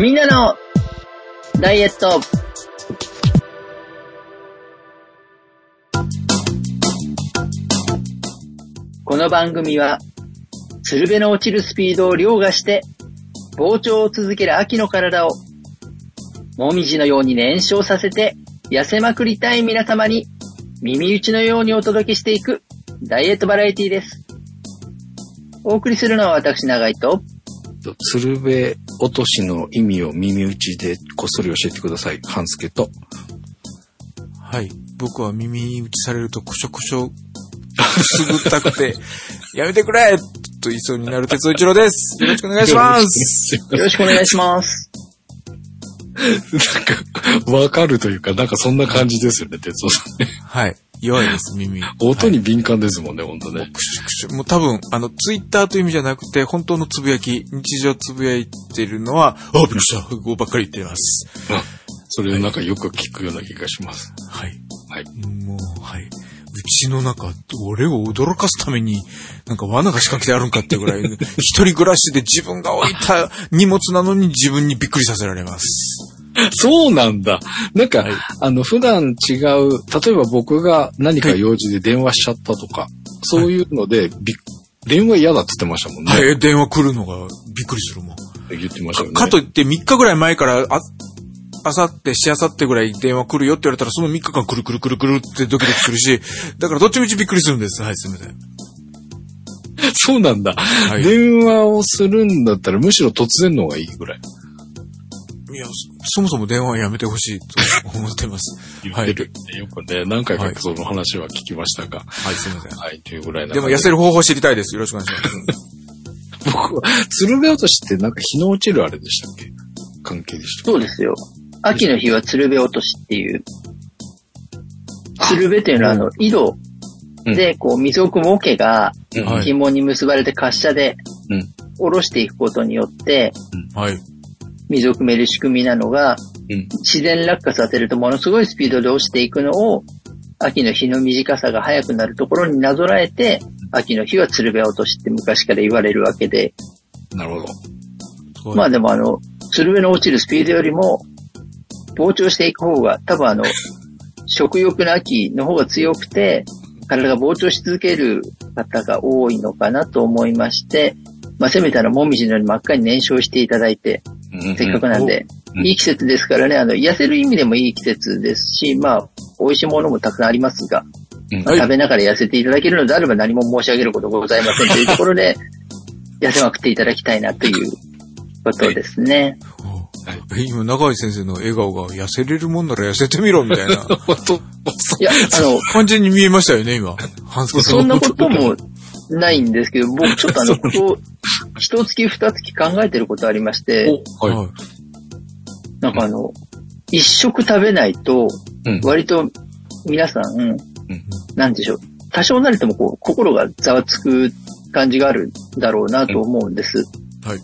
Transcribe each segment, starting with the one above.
みんなのダイエット。この番組は、鶴瓶の落ちるスピードを凌駕して、膨張を続ける秋の体を、もみじのように燃焼させて、痩せまくりたい皆様に、耳打ちのようにお届けしていく、ダイエットバラエティです。お送りするのは私、長井と、鶴瓶落としの意味を耳打ちでこっそり教えてください。半助と。はい。僕は耳打ちされるとくしょくしょ、くすぐったくて、やめてくれと言いそうになる哲夫一郎です。よろしくお願いします。よろしくお願いします。なんか、わかるというか、なんかそんな感じですよね、哲夫さんね。はい。弱いです、耳。音はいに敏感ですもんね、ほんとね。くしょくしょ。もう多分、あの、ツイッターという意味じゃなくて、本当のつぶやき、日常つぶやいてるのは、あ、びっくりした、こうばっかり言っています。それなんかよく聞くような気がします。はい。はい。もう、はい。うちの中、俺を驚かすために、なんか罠が仕掛けてあるんかってぐらい、一人暮らしで自分が置いた荷物なのに自分にびっくりさせられます。そうなんだ。なんか、はいあの、普段違う、例えば僕が何か用事で電話しちゃったとか、そういうので、電話嫌だって言ってましたもんね。はい、電話来るのがびっくりするもん。言ってましたよね。かといって3日ぐらい前から、あ、あさって、しあさってぐらい電話来るよって言われたら、その3日間くるくるくるくるってドキドキするし、だからどっちみちびっくりするんです。はい、すみません。そうなんだ。はい。い電話をするんだったらむしろ突然の方がいいぐらい。や、そそもそも電話はやめてほしいと思ってます。言ってる。よくね、何回はいかその話は聞きましたが。はい、すみません。はい、というぐらいなでも痩せる方法知りたいです。よろしくお願いします。僕は、鶴瓶落としってなんか日の落ちるあれでしたっけ？関係でしたそうですよ。秋の日は鶴瓶落としっていう。鶴瓶っていうのはあの、井戸で、こう、水を汲む桶がうんはい紐に結ばれて滑車でうん、下ろしていくことによって、はい。水を汲める仕組みなのが、うん。自然落下させるとものすごいスピードで落ちていくのを、秋の日の短さが速くなるところになぞらえて、秋の日は鶴瓶落としって昔から言われるわけで、なるほど。まあでもあの、鶴瓶の落ちるスピードよりも、膨張していく方が、多分あの、食欲の秋の方が強くて、体が膨張し続ける方が多いのかなと思いまして、まあせめてあの、もみじのように真っ赤に燃焼していただいて、せっかくなんで、うん。いい季節ですからね、あの、痩せる意味でもいい季節ですし、まあ、美味しいものもたくさんありますが、うん。まあ食べながら痩せていただけるのであれば何も申し上げることございませんというところで、痩せまくっていただきたいなということですね。お今、長井先生の笑顔が痩せれるもんなら痩せてみろみたいな。いや、あの、感じに見えましたよね、今。そんなこともないんですけど、僕ちょっとあの、ここ、一月二月考えてることありまして、お、はい。はい。なんかあの、一食食べないと、うん割と皆さん、なんでしょう、多少なりともこう、心がざわつく感じがあるだろうなと思うんです。はい。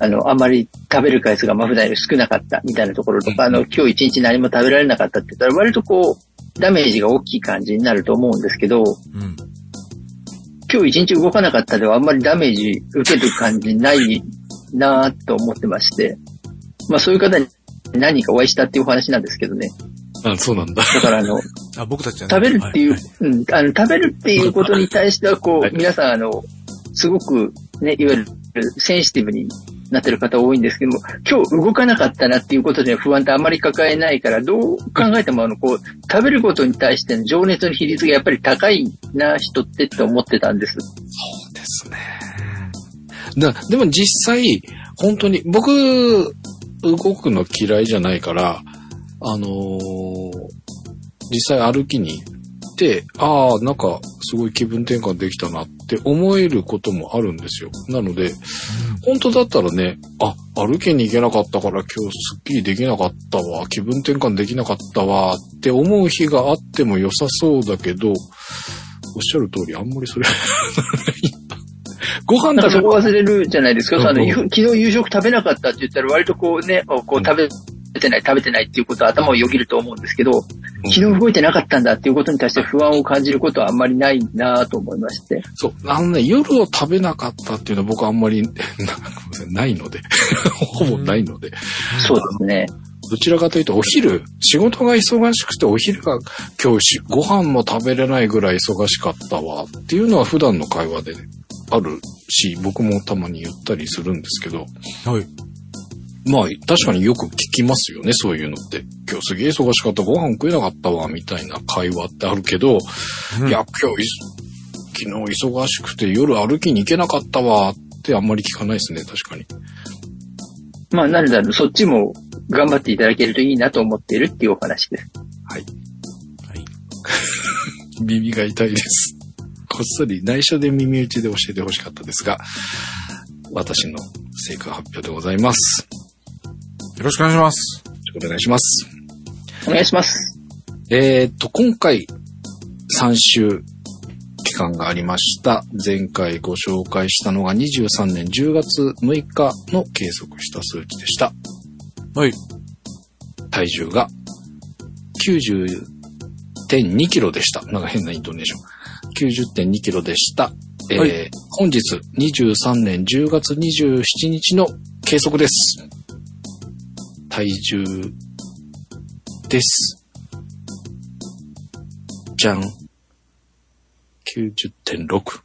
あの、あんまり食べる回数がまあ普段より少なかったみたいなところとか、あの、今日一日何も食べられなかったって言ったら、割とこう、ダメージが大きい感じになると思うんですけど、うん。今日一日動かなかったではあんまりダメージ受ける感じないなぁと思ってまして、まあそういう方に何人かお会いしたっていうお話なんですけどね。あ、そうなんだ。だからあの、あ、僕たちは食べるっていう、はうん、あの、食べるっていうことに対しては、こ はいう、皆さん、あの、すごく、ね、いわゆるセンシティブになってる方多いんですけども、今日動かなかったなっていうことで不安ってあまり抱えないから、どう考えても、あの、こう、食べることに対しての情熱の比率がやっぱり高いな、人ってって思ってたんです。そうですね。だでも実際、本当に、僕、動くの嫌いじゃないから、あのー実際歩きに行って、ああ、なんか、すごい気分転換できたなって思えることもあるんですよ。なので、本当だったらね、あ、歩きに行けなかったから今日スッキリできなかったわ、気分転換できなかったわって思う日があっても良さそうだけど、おっしゃる通り、あんまりそれ ご飯食べこ忘れるじゃないですか。の、昨日夕食食べなかったって言ったら割とこうね、こう食べべてない、食べてないっていうことは頭をよぎると思うんですけど、昨日動いてなかったんだっていうことに対して不安を感じることはあんまりないなと思いまして。そう。あのね、夜を食べなかったっていうのは僕あんまり なないので。ほぼないので。そうですね。どちらかというと、お昼、仕事が忙しくて、お昼が今日し、ご飯も食べれないぐらい忙しかったわっていうのは普段の会話であるし、僕もたまに言ったりするんですけど、はい。まあ、確かによく聞きますよね、そういうのって。今日すげえ忙しかった、ご飯食えなかったわ、みたいな会話ってあるけど、うんいや、今日い、昨日忙しくて夜歩きに行けなかったわ、ってあんまり聞かないですね、確かに。まあ、なので、そっちも頑張っていただけるといいなと思っているっていうお話です。はい。はい。耳が痛いです。こっそり内緒で耳打ちで教えてほしかったですが、私の成果発表でございます。よろしくお願いします。よろしくお願いします。お願いします。えー、っと、今回、3週期間がありました。前回ご紹介したのが23年10月6日の計測した数値でした。はい。体重が90.2キロでした。なんか変なイントネーション。90.2キロでした。えーはい本日23年10月27日の計測です。体重です。じゃん。90.6。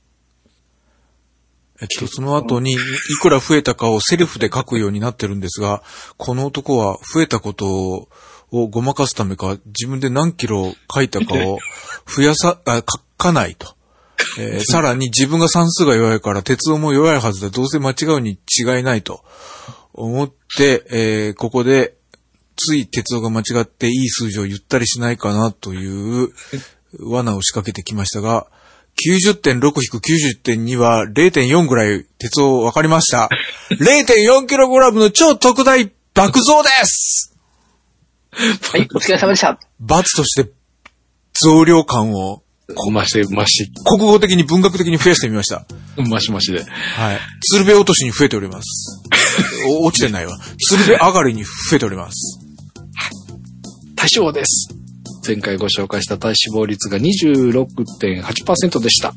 えっと、その後に、いくら増えたかをセルフで書くようになってるんですが、この男は増えたことををごまかすためか、自分で何キロ書いたかを増やさ、あ書かないと。えー さらに自分が算数が弱いから鉄道も弱いはずだ。どうせ間違うに違いないと思って、えーここでつい鉄道が間違っていい数字を言ったりしないかなという罠を仕掛けてきましたが、90.6-90.2は0.4ぐらい鉄道分かりました。0.4kg の超特大爆増ですはい、お疲れ様でした。罰として増量感を増して、増し、国語的に文学的に増やしてみました。増し増しで。はい。鶴瓶落としに増えております。お落ちてないわ。鶴瓶上がりに増えております。対象です。前回ご紹介した体脂肪率が26.8%でした。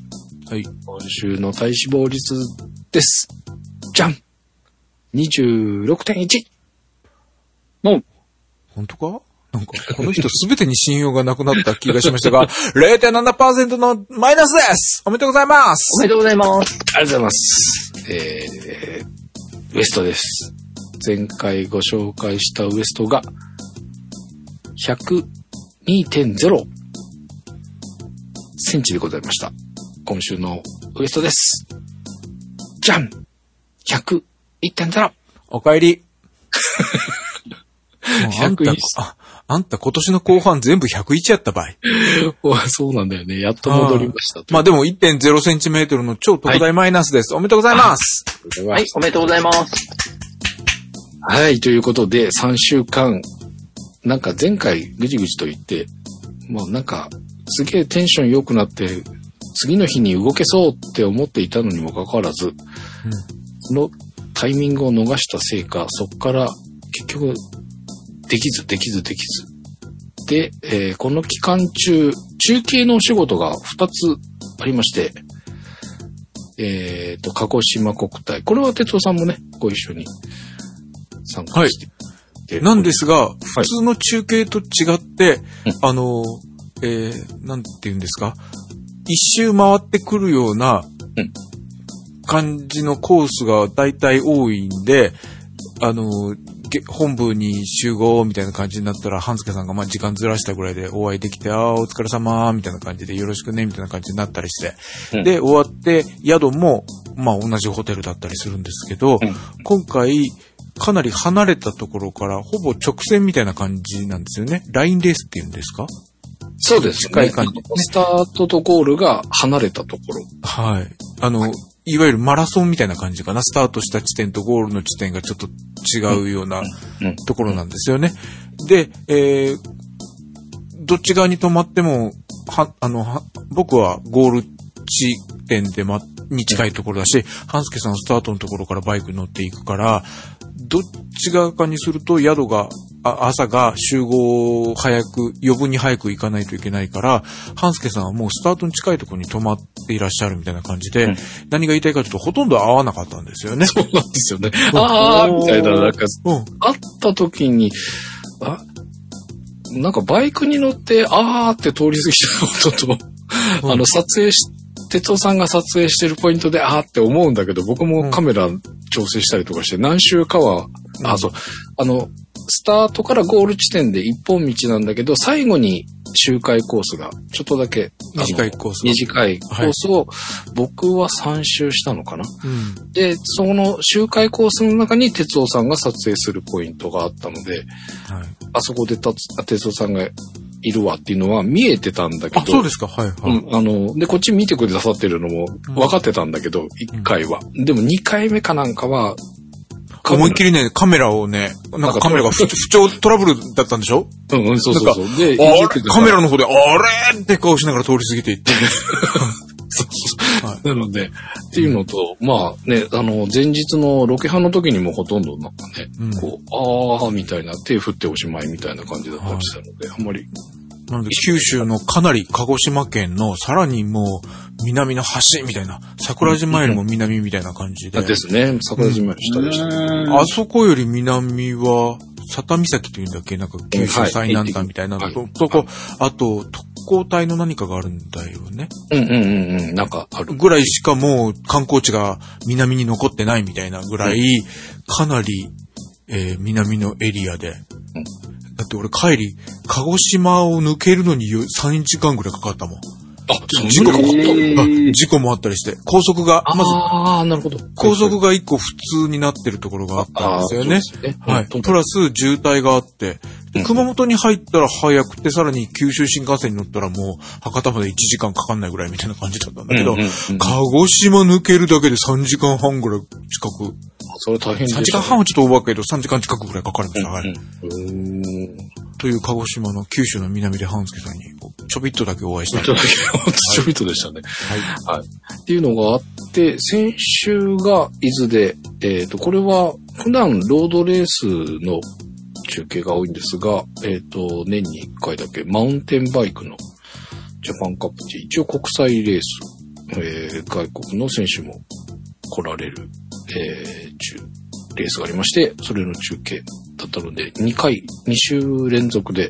はい。今週の体脂肪率です。じゃん !26.1! もう、本当か？なんか、この人すべてに信用がなくなった気がしましたが、0.7%のマイナスですおめでとうございますおめでとうございます。ありがとうございます。えー、ウエストです。前回ご紹介したウエストが、102.0センチでございました。今週のウエストです。じゃん !101.0! お帰り。もうあんた101、あ、あんた今年の後半全部101やった場合。おそうなんだよね。やっと戻りました。まあでも1.0センチメートルの超特大マイナスです。おめでとうございます。はい、おめでとうございます。はい、ということで、3週間、なんか前回ぐじぐじと言って、もうなんか、すげえテンション良くなって、次の日に動けそうって思っていたのにもかかわらず、そのタイミングを逃したせいか、そこから結局、できず、できず、できず。で、えーこの期間中、中継のお仕事が2つありまして、えっ、と、鹿児島国体。これは哲夫さんもね、ご一緒に参加して。でなんですが、普通の中継と違って、あの、えー、なんて言うんですか、一周回ってくるようなうん感じのコースが大体多いんで、あの、げ本部に集合みたいな感じになったら、半助さんがまあ時間ずらしたぐらいでお会いできて、ああ、お疲れ様みたいな感じでよろしくねみたいな感じになったりして、うん。で、終わって宿も、まあ同じホテルだったりするんですけど、うん。今回、かなり離れたところから、ほぼ直線みたいな感じなんですよね。ラインレースっていうんですか？そうです、近い感じ。スタートとゴールが離れたところ。はい。あの、いわゆるマラソンみたいな感じかな。スタートした地点とゴールの地点がちょっと違うようなうんところなんですよね。で、えー、どっち側に止まっても、は、あの、は僕はゴール地点でま、に近いところだし、半助さんはスタートのところからバイクに乗っていくから、どっち側かにすると宿があ朝が集合早く、余分に早く行かないといけないから、半助さんはもうスタートに近いところに止まっていらっしゃるみたいな感じで、うん何が言いたいかというと、ほとんど会わなかったんですよね。そうなんですよね。ああ、みたいな、なんか、うん。会った時に、あ、なんかバイクに乗って、あーって通り過ぎたことと、うんあの、撮影し、哲夫さんが撮影してるポイントで、あーって思うんだけど、僕もカメラ調整したりとかして、何周かは、うん。あ、そう、あの、スタートからゴール地点で一本道なんだけど、最後に周回コースが、ちょっとだけ、短いコースが短いコースを、僕は3周したのかなうん。で、その周回コースの中に哲夫さんが撮影するポイントがあったので、はい。あそこでたつ哲夫さんがいるわっていうのは見えてたんだけど。あ、そうですか。はい、はい。うん、あの、で、こっち見てくださってるのも分かってたんだけど、1回は。でも2回目かなんかは、思いっきりね、カメラをね、なんかカメラが不不調トラブルだったんでしょ？うんうん、そうそうそう。で、カメラの方で、あれ？って顔しながら通り過ぎていって。そうそうはいなので、っていうのと、まあね、あの、前日のロケハンの時にもほとんどなんかね、うん。こう、あーみたいな、手振っておしまいみたいな感じだったりしたので、あんまり、なので、九州のかなり鹿児島県のさらにもう南の端みたいな、桜島よりも南みたいな感じで。ですね、桜島の下でしたね。あそこより南は、佐多岬というんだっけ？なんか九州最南端みたいな。のと、はい。とこ、あと、特攻隊の何かがあるんだよね。うんうんうん。うん、なんかある。ぐらいしかもう観光地が南に残ってないみたいなぐらい、かなり、えー南のエリアで。だって俺帰り、鹿児島を抜けるのによ3時間ぐらいかかったもん。あ、事故もあったえーあ事故もあったりして、高速が、まずああ、なるほど。高速が一個普通になってるところがあったんですよね。そうですねはい。うんプラス渋滞があって、うん熊本に入ったら早くて、さらに九州新幹線に乗ったらもう博多まで1時間かかんないぐらいみたいな感じだったんだけど、うんうんうん鹿児島抜けるだけで3時間半ぐらい近く、それ大変です3時間半はちょっとオーバーけど、3時間近くぐらいかかりました。はい。うん。という鹿児島の九州の南で半助さんに、ちょびっとだけお会いしたちょっとだけ、ちょびっとでしたね。はい。っていうのがあって、先週が伊豆で、えっ、と、これは普段ロードレースの中継が多いんですが、えっ、と、年に1回だけマウンテンバイクのジャパンカップって一応国際レース、えー外国の選手も来られる、えー中レースがありまして、それの中継だったので、2回、2週連続で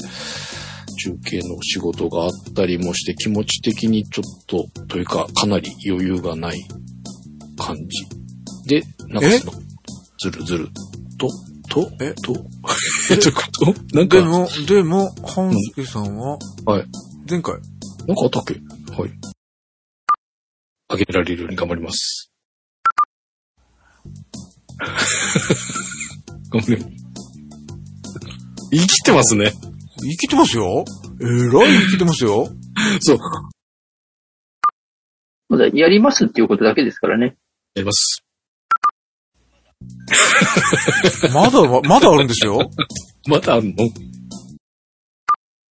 中継の仕事があったりもして気持ち的にちょっと、というかかなり余裕がない感じ。で、なんかえその、ずるずると、と、え？と、え、どういうことなんか、なんでも、でも、半助さんは、はい。前回、かあったっけ？はい。あげられるように頑張ります。ごめん。生きてますね。生きてますよえらい生きてますよ そう。まだやりますっていうことだけですからね。やります。まだ、まだあるんですよ まだあんの？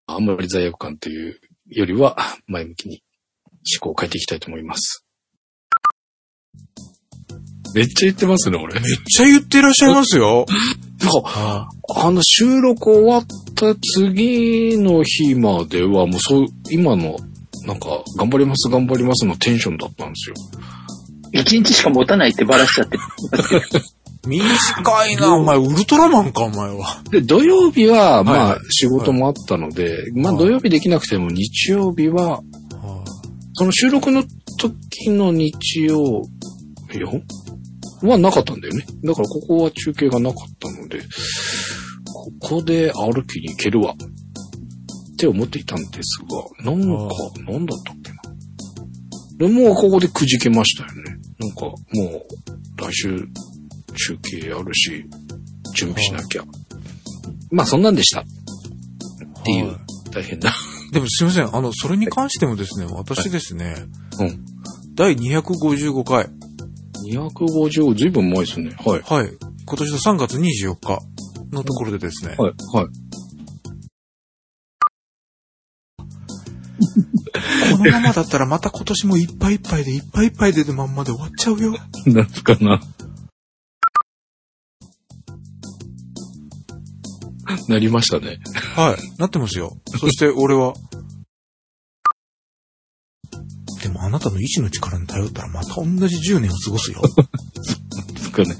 あんまり罪悪感というよりは、前向きに思考を変えていきたいと思います。めっちゃ言ってますね、俺。めっちゃ言ってらっしゃいますよ。なんか、あの、収録終わった次の日までは、もうそう、今の、なんか、頑張ります、頑張りますのテンションだったんですよ。一日しか持たないってばらしちゃって。短いな、お前、ウルトラマンか、お前は。で、土曜日は、まあ、はいはい仕事もあったので、まあ、はい土曜日できなくても、日曜日は、その収録の時の日曜日はなかったんだよね。だからここは中継がなかったので、ここで歩きに行けるわって思っていたんですが、なんか、なんだったっけな。でもうここでくじけましたよね。なんかもう来週中継あるし、準備しなきゃ。まあそんなんでした。っていうは大変な。でもすいません、あの、それに関してもですね、私ですね、うん。第255回、250、ずいぶん前ですね。はい。はい、今年の3月24日のところでですね、はい。はい。このままだったらまた今年もいっぱいいっぱいでいっぱいいっぱいででまんまで終わっちゃうよ。なんかな。なりましたね。はい。なってますよ。そして 俺は。でもあなたの意志の力に頼ったらまた同じ10年を過ごすよ。ですかね。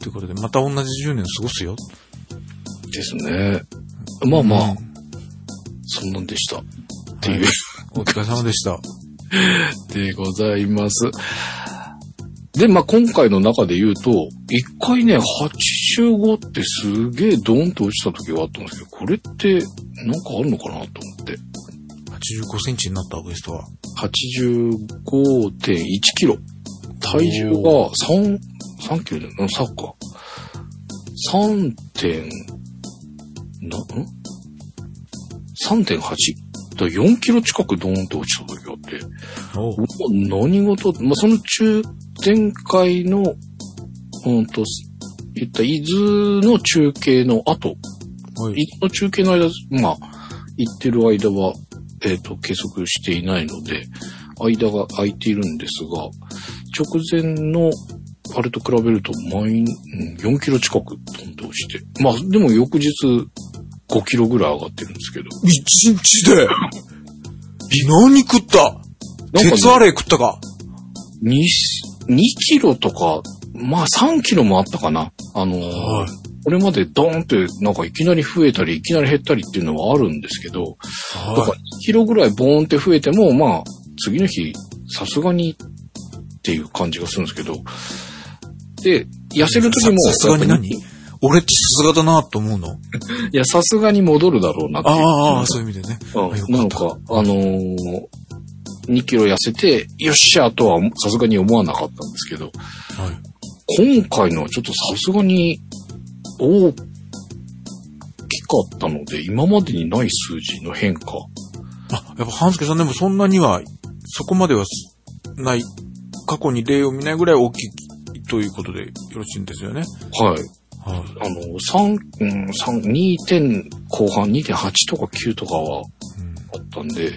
ということで、また同じ10年を過ごすよ。ですね。まあまあ、うんそんなんでした。っていう、お疲れ様でした。でございます。で、まあ今回の中で言うと、一回ね、85ってすげえドーンと落ちた時があったんですけど、これってなんかあるのかなと思って。85センチになったウエストは。85.1キロ。体重が3、3キロだよな、サッカー。3. 点、な、ん ?3.8? だから4キロ近くドーンと落ちた時があって、何事、まあ、その中、前回の、うんと、言った伊豆の中継の後、はい。伊豆の中継の間、まあ、行ってる間は、えっ、と、計測していないので、間が空いているんですが、直前の、あれと比べると、マイン、うん4キロ近く飛んで落ちて。まあ、でも翌日、5キロぐらい上がってるんですけど。一日で？何食った鉄アレイ食ったか2、2キロとか、まあ3キロもあったかな。あのーはい。これまでドーンってなんかいきなり増えたり、いきなり減ったりっていうのはあるんですけど、だからは2キロぐらいボーンって増えても、まあ、次の日、さすがにっていう感じがするんですけど、で、痩せる時も、ささすがに何？俺ってさすがだなと思うの。いや、さすがに戻るだろうなっていう。ああ、そういう意味でね。うん。なんか、あのー、2キロ痩せて、よっしゃとはさすがに思わなかったんですけど、はい。今回のはちょっとさすがに大きかったので、今までにない数字の変化。あ、やっぱ半助さんでもそんなには、そこまではない、過去に例を見ないぐらい大きいということでよろしいんですよね。はい。はい。あの、3、うん、3、2点後半2.8とか9とかはあったんで、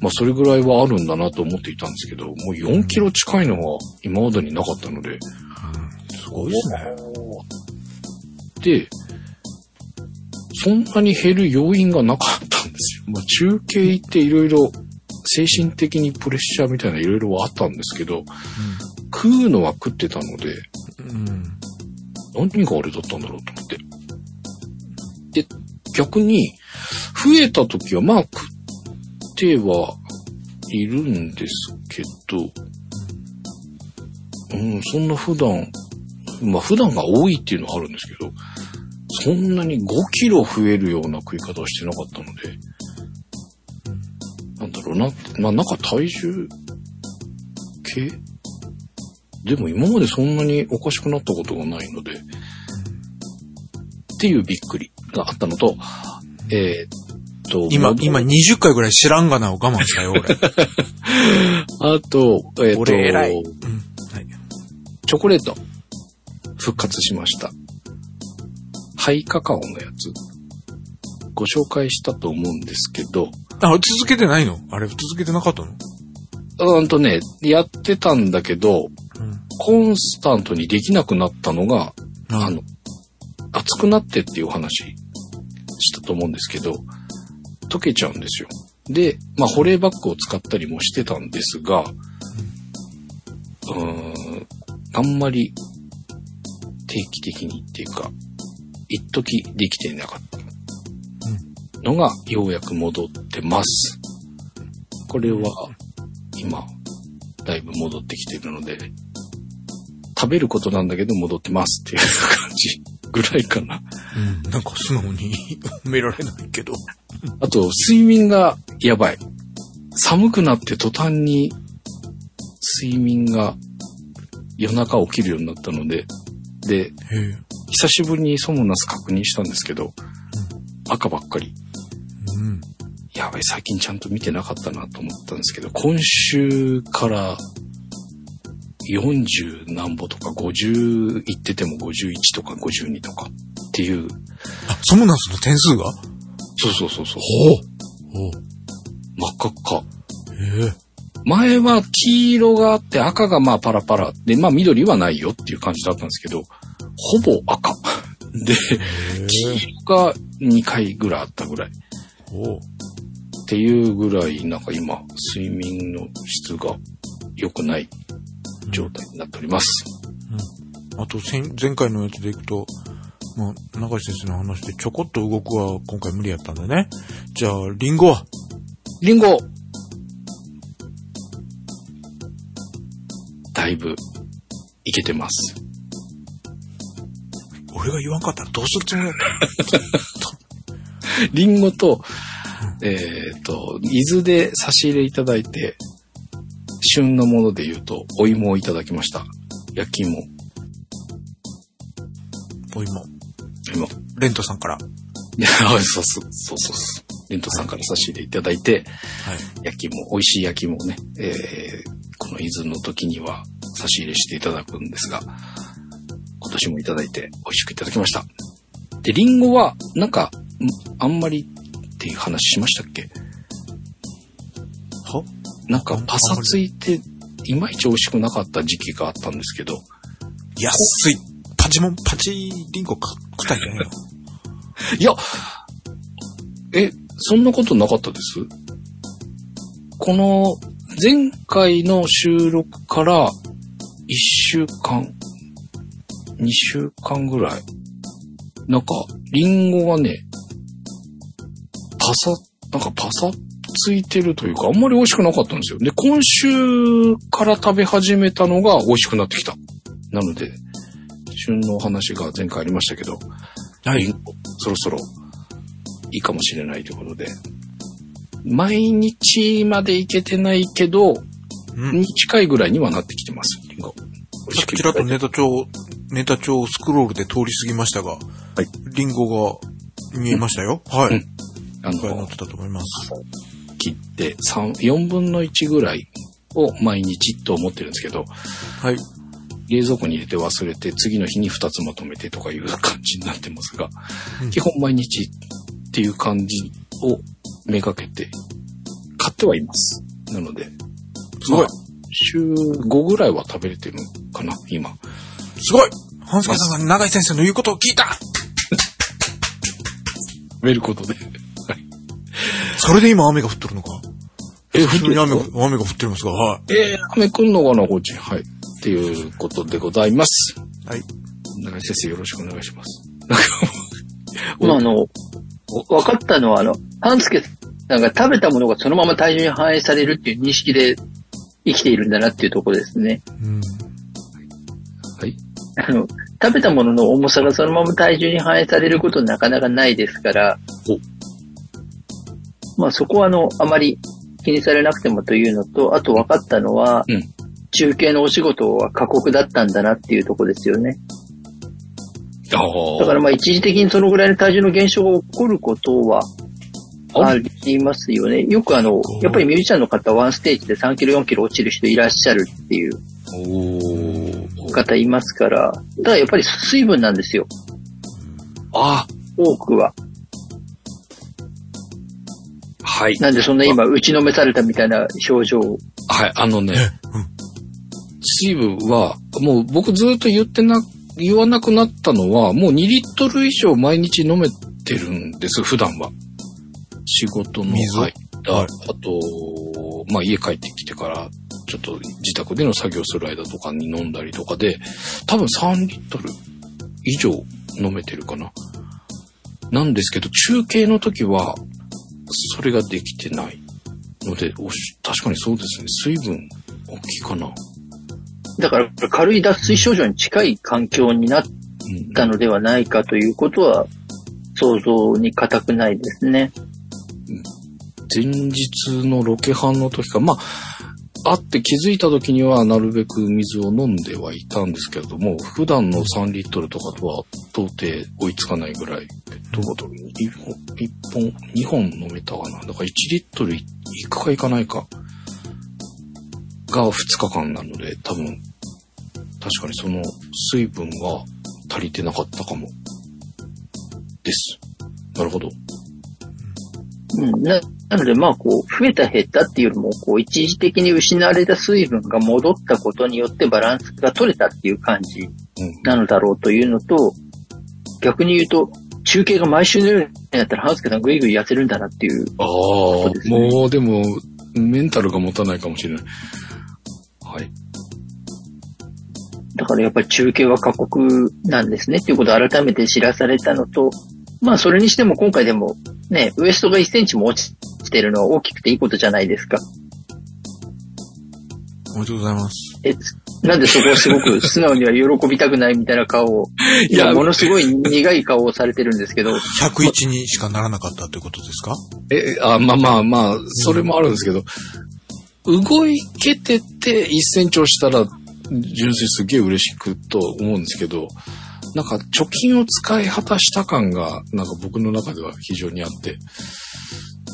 まあそれぐらいはあるんだなと思っていたんですけど、もう4キロ近いのは今までになかったので、すごいですね。で、そんなに減る要因がなかったんですよ。まあ中継行っていろいろ精神的にプレッシャーみたいないろいろはあったんですけど、食うのは食ってたので、うん。うん。何があれだったんだろうと思って。で、逆に、増えた時は、まあ、食ってはいるんですけど、うん、そんな普段、まあ普段が多いっていうのはあるんですけど、そんなに5キロ増えるような食い方をしてなかったので、なんだろうな、まあなんか体重計？でも今までそんなにおかしくなったことがないので、っていうびっくりがあったのと、えーと、今、戻今20回ぐらい知らんがなを我慢したよ、俺。あと、えーっと、俺偉いうん。はい。チョコレート、復活しました。ハイカカオのやつ、ご紹介したと思うんですけど、あ、続けてないの？あれ、続けてなかったの？うーんとね、やってたんだけど、うん。コンスタントにできなくなったのが、ああの、熱くなってっていう話したと思うんですけど、溶けちゃうんですよ。で、まあ、保冷バッグを使ったりもしてたんですが、うーん、あんまり定期的にっていうか、一時できていなかったのがようやく戻ってます。これは今、だいぶ戻ってきてるので、食べることなんだけど戻ってますっていう感じぐらいかな。うん。なんか素直に 褒められないけど。あと、睡眠がやばい。寒くなって途端に睡眠が夜中起きるようになったので、で。久しぶりにソムナス確認したんですけど、赤ばっかり。うん。やばい、最近ちゃんと見てなかったなと思ったんですけど、今週から40何歩とか50いってても51とか52とかっていう、あ、ソムナスの点数が？そうそうそうそう、ほう。真っ赤っか。へえ。前は黄色があって赤がまあパラパラで、まあ緑はないよっていう感じだったんですけど、ほぼ赤。で、黄色が2回ぐらいあったぐらい。おうっていうぐらい、なんか今、睡眠の質が良くない状態になっております。あと、先前回のやつでいくと、まあ、中井先生の話でちょこっと動くは今回無理やったんだね。じゃあ、リンゴは？リンゴだいぶ、いけてます。俺が言わんかったらどうするつもりやった リンゴと、えっ、と、伊豆で差し入れいただいて、旬のもので言うと、お芋をいただきました。焼き芋。お芋。芋。レントさんから。いや、そうそう、そうそう。レントさんから差し入れいただいて、はい。焼き芋、美味しい焼き芋をね、えー、この伊豆の時には差し入れしていただくんですが、今年もいただいて美味しくいただきました。で、リンゴは、なんか、んあんまりっていう話しましたっけ？はなんかパサついて、いまいち美味しくなかった時期があったんですけど、安い。パチモン、パチリンゴか、食ったんじゃないの？いや、え、そんなことなかったです？この前回の収録から1週間、2週間ぐらい、なんか、リンゴがね、パサ、なんかパサついてるというか、あんまり美味しくなかったんですよ。で、今週から食べ始めたのが美味しくなってきた。なので、旬のお話が前回ありましたけど、はいそろそろいいかもしれないということで、毎日までいけてないけど、うん。に近いぐらいにはなってきてます、リンゴ。さっきちらっとネタ帳、ネタ帳をスクロールで通り過ぎましたが、はい。リンゴが見えましたよ。はい。うんあのいっぱい載っ、てたと思います。切って3、4分の1ぐらいを毎日と思ってるんですけど、はい。冷蔵庫に入れて忘れて、次の日に2つまとめてとかいう感じになってますが、うん基本毎日っていう感じをめがけて買ってはいます。なので、すごいまあ。週5ぐらいは食べれてるのかな、今。すごい半助さんが長井先生の言うことを聞いた 食べることで。それで今雨が降っとるのか？え、普通に雨が降って、雨が降ってますが、はい。えー雨来んのかな、こっち。はい。っていうことでございます。はい。長井先生よろしくお願いします。まあ、あの、分かったのは、あの、半助さんが食べたものがそのまま体重に反映されるっていう認識で生きているんだなっていうところですね。うん。はい。あの、食べたものの重さがそのまま体重に反映されることなかなかないですからほ、まあそこはあの、あまり気にされなくてもというのと、あと分かったのは、うん中継のお仕事は過酷だったんだなっていうところですよね。あだからまあ一時的にそのぐらいの体重の減少が起こることはあありますよね。よくあの、やっぱりミュージシャンの方ワンステージで3キロ4キロ落ちる人いらっしゃるっていう方いますから、ただやっぱり水分なんですよ。あ、多くは。はい。なんでそんな今打ちのめされたみたいな表情を。はい、あのね、うん。水分は、もう僕ずっと言ってな、言わなくなったのは、もう2リットル以上毎日飲めてるんです、普段は。仕事の水？はいあと、まあ家帰ってきてから、ちょっと自宅での作業する間とかに飲んだりとかで、多分3リットル以上飲めてるかな。なんですけど、中継の時は、それができてないので、おし確かにそうですね。水分大きいかな。だから軽い脱水症状に近い環境になっうんたのではないかということは想像に難くないですね。前日のロケハンの時か、まあ、会って気づいた時にはなるべく水を飲んではいたんですけれども、普段の3リットルとかとは到底追いつかないぐらい、ペットボトルに1本、1本、2本飲めたかな。だから1リットルいくかいかないかが2日間なので、多分、確かにその水分が足りてなかったかも。です。なるほど。うん、ななのでまあこう増えた減ったっていうよりもこう一時的に失われた水分が戻ったことによってバランスが取れたっていう感じなのだろうというのと、逆に言うと、中継が毎週のようにやったら、ハンスケさんぐいぐい痩せるんだなっていう。ああ、そうですねもうでも、メンタルが持たないかもしれない。はい。だからやっぱり中継は過酷なんですねっていうことを改めて知らされたのと、まあそれにしても今回でもね、ウエストが1センチも落ちてるのは大きくていいことじゃないですか。おめでとうございます。え、なんでそこをすごく素直には喜びたくないみたいな顔を、いや、ものすごい苦い顔をされてるんですけど、101にしかならなかったということですか？え、あ、まあまあまあ、それもあるんですけど、動けてて1センチ押したら、純粋すげえ嬉しくと思うんですけど、なんか貯金を使い果たした感が、なんか僕の中では非常にあって、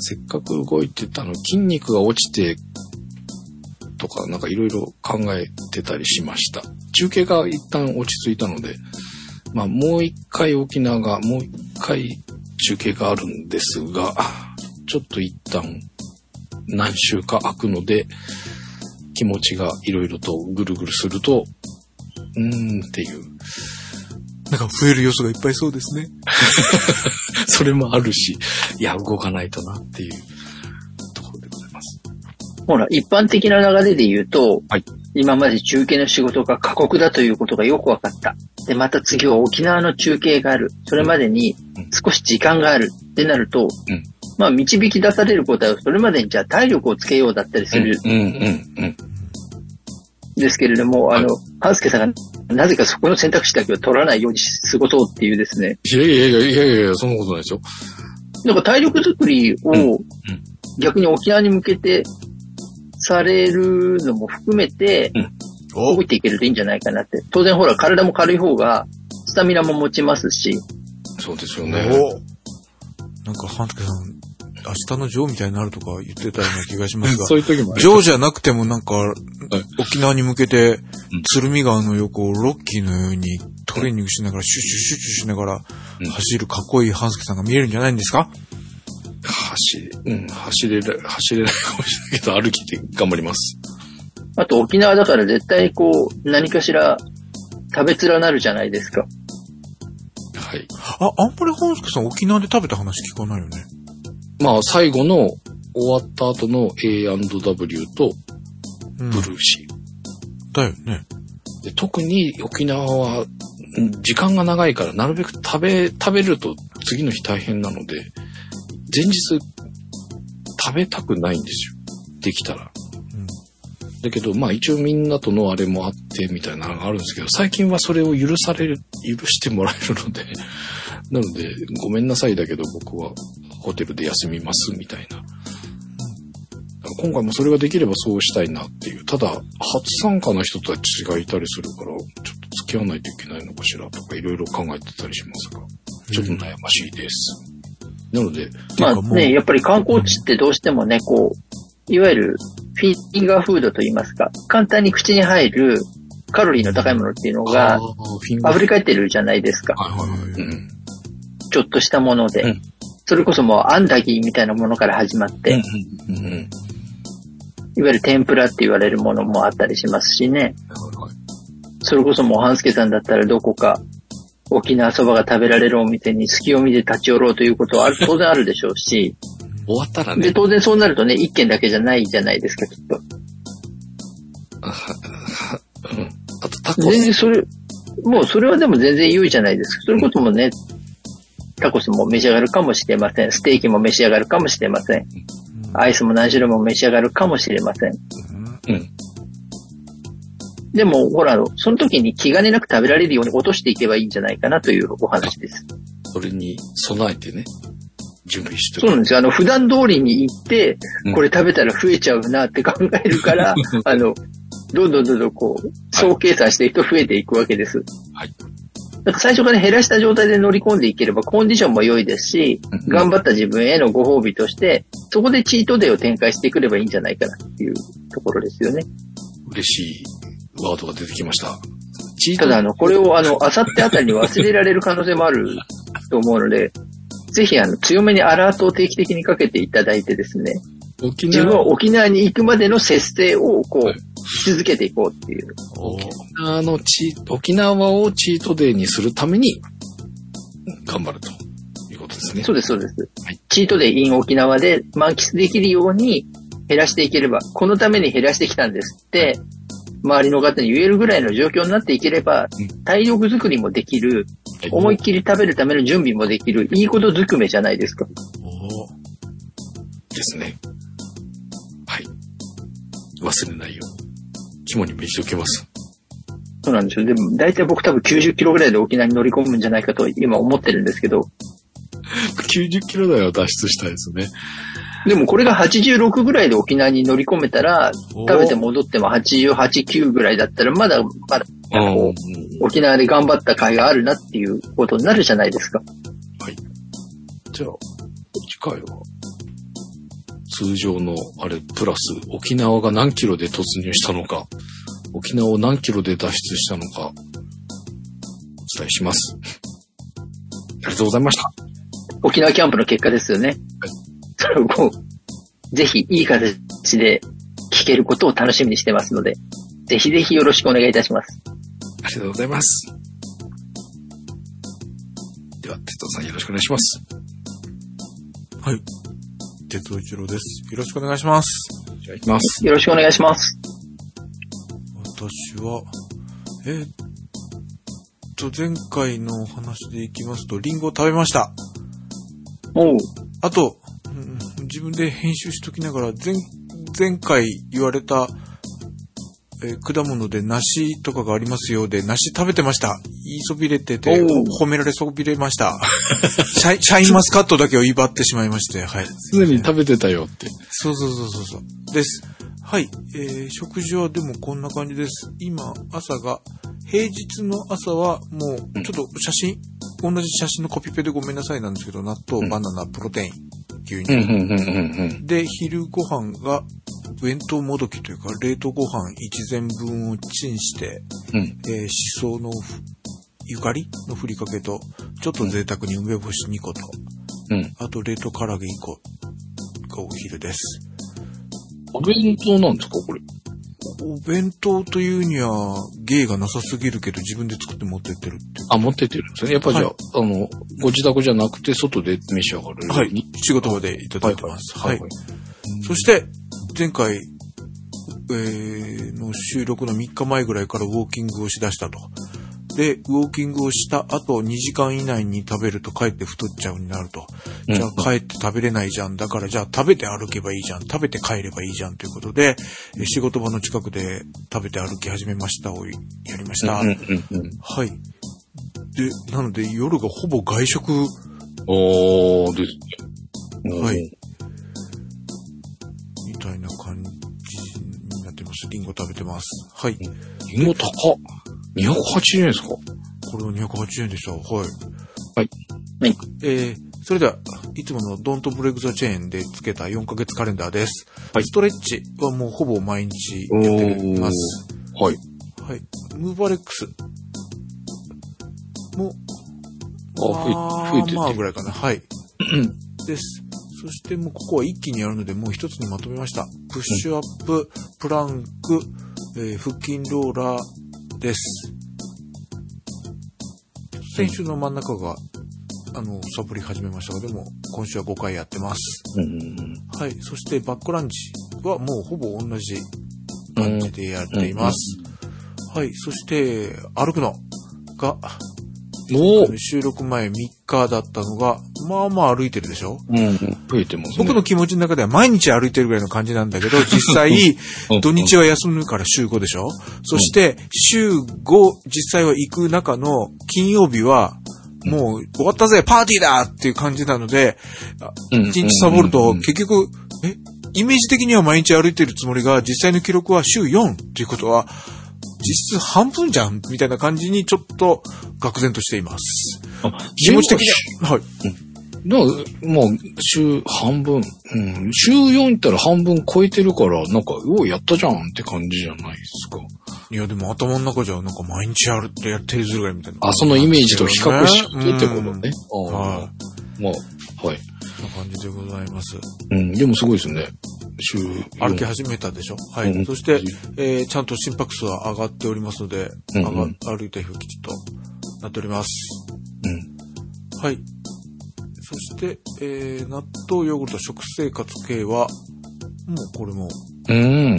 せっかく動いてたの、筋肉が落ちて、とか、なんかいろいろ考えてたりしました。中継が一旦落ち着いたので、まあもう一回沖縄が、もう一回中継があるんですが、ちょっと一旦何週か空くので、気持ちがいろいろとぐるぐるすると、うーんっていう、なんか増える要素がいっぱいそうですね。それもあるし、いや、動かないとなっていうところでございます。ほら、一般的な流れで言うと、はい今まで中継の仕事が過酷だということがよく分かった。で、また次は沖縄の中継がある。それまでに少し時間があるってなると、うんまあ導き出されることはそれまでにじゃあ体力をつけようだったりするうん、うん、うん。んですけれども、あの、ハウスケさんがなぜかそこの選択肢だけは取らないように過ごそうっていうですね。いやいやいやいやいやそんなことないですよ。なんか体力作りを逆に沖縄に向けてされるのも含めて、お動いていけるといいんじゃないかなって。当然ほら、体も軽い方が、スタミナも持ちますし、そうですよね。おなんか、半助さん、明日のジョーみたいになるとか言ってたような気がしますが そ、ういう時もジョーじゃなくてもなんか、沖縄に向けて、鶴見川の横をロッキーのようにトレーニングしながら、シュッシュッシュッシュしながらうん走るかっこいい半助さんが見えるんじゃないんですか？走、うん、走れる、走れないかもしれないけど、歩きで頑張ります。あと沖縄だから絶対こう、何かしら食べ面なるじゃないですか。はい。あ、あんまり半助さん沖縄で食べた話聞かないよね。まあ、最後の、終わった後の A&W とうんブルーシー。だよね。で特に沖縄は、ん時間が長いから、なるべく食べ、食べると次の日大変なので、前日食べたくないんですよ。できたら。うんだけど、まあ一応みんなとのあれもあってみたいなのがあるんですけど、最近はそれを許される、許してもらえるので、なので、ごめんなさいだけど僕はホテルで休みますみたいな。今回もそれができればそうしたいなっていう。ただ、初参加の人たちがいたりするから、ちょっと付き合わないといけないのかしらとかいろいろ考えてたりしますが、ちょっと悩ましいです。なので、まあね、やっぱり観光地ってどうしてもね、こう、いわゆるフィンガーフードと言いますか、簡単に口に入るカロリーの高いものっていうのがあーフィンガー溢れ返ってるじゃないですか。はいはいはい。はいうん。ちょっとしたもので。うんそれこそもうアンダギーみたいなものから始まって、うんうんうん。いわゆる天ぷらって言われるものもあったりしますしね。それこそもう半助さんだったらどこか沖縄そばが食べられるお店に隙を見て立ち寄ろうということはある当然あるでしょうし、終わったらで、ね、当然そうなるとね、一軒だけじゃないじゃないですか、きっと。あははうん。あとタコス。全然それ、もうそれはでも全然良いじゃないですか。そういうこともね、タコスも召し上がるかもしれません。ステーキも召し上がるかもしれません。アイスも何種類も召し上がるかもしれません。うん。でも、ほら、その時に気兼ねなく食べられるように落としていけばいいんじゃないかなというお話です。それに備えてね、準備してそうなんですよ。あの、普段通りに行ってうん、これ食べたら増えちゃうなって考えるから、あの、どんどんどんどんこう、総計算していくと増えていくわけです。はい。だから最初から減らした状態で乗り込んでいければコンディションも良いですし、うん頑張った自分へのご褒美として、そこでチートデーを展開してくればいいんじゃないかなっていうところですよね。嬉しいワードが出てきました。チートただ、あの、これをあの、あさってあたりに忘れられる可能性もあると思うので、ぜひあの、強めにアラートを定期的にかけていただいてですね、沖自分縄は沖縄に行くまでの節制を、こう、はいし続けていこうっていう。おーあの、チー沖縄をチートデイにするために、頑張るということですね。そうです、そうです。はいチートで in 沖縄で満喫できるように減らしていければ、このために減らしてきたんですって、周りの方に言えるぐらいの状況になっていければう、体力づくりもできる、思いっきり食べるための準備もできる、いいことずくめじゃないですか。おですね。はい。忘れないように。肝に銘じておきます。そうなんですよ。でも、大体僕多分90キロぐらいで沖縄に乗り込むんじゃないかと今思ってるんですけど、90キロ台は脱出したいですね。でもこれが86ぐらいで沖縄に乗り込めたら、お食べて戻っても88、9ぐらいだったら、まだ、まだ、沖縄で頑張った甲斐があるなっていうことになるじゃないですか。じゃあ、次回は、通常のあれ、プラス、沖縄が何キロで突入したのか、沖縄を何キロで脱出したのか、お伝えします。ありがとうございました。沖縄キャンプの結果ですよね。それをこう、ぜひいい形で聞けることを楽しみにしてますので、ぜひぜひよろしくお願いいたします。ありがとうございます。では、鉄道さんよろしくお願いします。はい。鉄尾一郎です。よろしくお願いします。じゃあ、行きます。よろしくお願いします。私は、えーっと、前回の話でいきますと、リンゴを食べました。おう。あと、うん自分で編集しときながら、前、前回言われた、えー果物で梨とかがありますようで、梨食べてました。言いそびれてて、褒められそびれました。シャイシャインマスカットだけを威張ってしまいまして、はい。すでに食べてたよって。そうそうそうそうそう。です。はい。えー、食事はでもこんな感じです。今、朝が、平日の朝はもう、ちょっと写真、同じ写真のコピペでごめんなさいなんですけど、納豆、うんバナナ、プロテイン、牛乳。うん、うん、うん、うん。で、昼ご飯が、弁当もどきというか、冷凍ご飯一膳分をチンして、うん。えー、しそのふゆかりのふりかけと、ちょっと贅沢に梅干し2個と、うん。あと冷凍唐揚げ1個がお昼です。お弁当なんですかこれ？お弁当というには芸がなさすぎるけど自分で作って持ってってるっていう。あ、持ってってるんですね。やっぱじゃあ、はいあの、ご自宅じゃなくて、外で召し上がるよはい。仕事場でいただいてます。はい。はい。そして、前回、えーの収録の3日前ぐらいからウォーキングをしだしたと。で、ウォーキングをした後2時間以内に食べると帰って太っちゃうになると。じゃあ帰って食べれないじゃん。だからじゃあ食べて歩けばいいじゃん。食べて帰ればいいじゃんということで、えー仕事場の近くで食べて歩き始めましたをやりました。はい。で、なので夜がほぼ外食おー、ですね。はいリンゴ食べてます。はい。リンゴ高っ。280円ですかこれは280円でした。はい。はい。はい。えー、それでは、いつもの Don't Break the Chain でつけた4ヶ月カレンダーです。はいストレッチはもうほぼ毎日やってます。はい。はい。ムーバレックスも、あ増え増えててまあぐらいかな。はい。です。そしてもうここは一気にやるので、もう一つにまとめました。プッシュアップ、プランク、えー腹筋ローラーです。先週の真ん中が、あの、サボり始めましたが、でも、今週は5回やってます。うん。はい。そして、バックランチはもうほぼ同じ感じでやっています。はい。そして、歩くのが、収録前3日だったのが、まあまあ歩いてるでしょ？うん、増えてますね。僕の気持ちの中では毎日歩いてるぐらいの感じなんだけど、実際、うん。土日は休むから週5でしょ？そして、週5、実際は行く中の金曜日は、もう終わったぜ、パーティーだっていう感じなので、うん一日サボるとうんうん。うん結局、え、イメージ的には毎日歩いてるつもりが、実際の記録は週4っていうことは、実質半分じゃんみたいな感じにちょっと愕然としています。あ気持ち的には。はい。だから、もう、週半分、うん、週4いったら半分超えてるから、なんか、ようやったじゃんって感じじゃないですか。いや、でも頭の中じゃ、なんか毎日やるってやってるずるがいみたいな。あ、そのイメージと比較してってことね。はい。まあ、はい。な感じでございます。うん、でもすごいですね。週歩き始めたでしょ？はい。うんそして、えーちゃんと心拍数は上がっておりますので、うんうん上が歩いた日はきちっとなっております。うん。はい。そして、えー納豆ヨーグルト食生活系は、もうこれも、うん。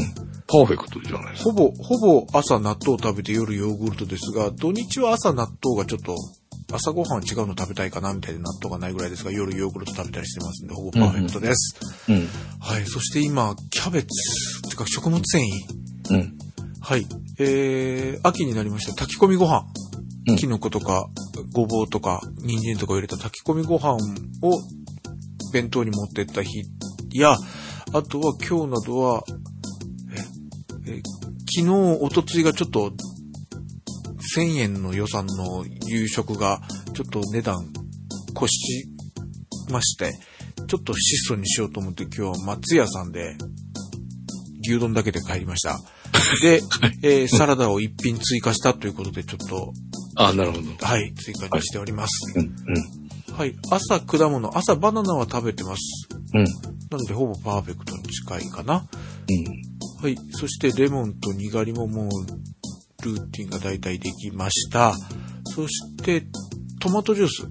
パーフェクトじゃないですか。ほぼ、ほぼ朝納豆を食べて夜ヨーグルトですが、土日は朝納豆がちょっと、朝ごはんは違うの食べたいかなみたいで納豆がないぐらいですが、夜ヨーグルト食べたりしてますんで、ほぼパーフェクトです。うん。はい。そして今、キャベツ、てか食物繊維。うん。はい。えー、秋になりました。炊き込みご飯。うんキノコとか、ごぼうとか、人参とかを入れた炊き込みご飯を弁当に持ってった日や、あとは今日などは、え、え昨日、おとついがちょっと、1000円の予算の夕食が、ちょっと値段、越しまして、ちょっと質素にしようと思って今日は松屋さんで、牛丼だけで帰りました。で、えーサラダを一品追加したということで、ちょっと、あ、なるほど。はい、追加にしております。うん。はい、朝果物、朝バナナは食べてます。うん。うん。なので、ほぼパーフェクトに近いかな。うん。はい、そしてレモンとにがりももう、ルーティンが大体できました。そして、トマトジュース。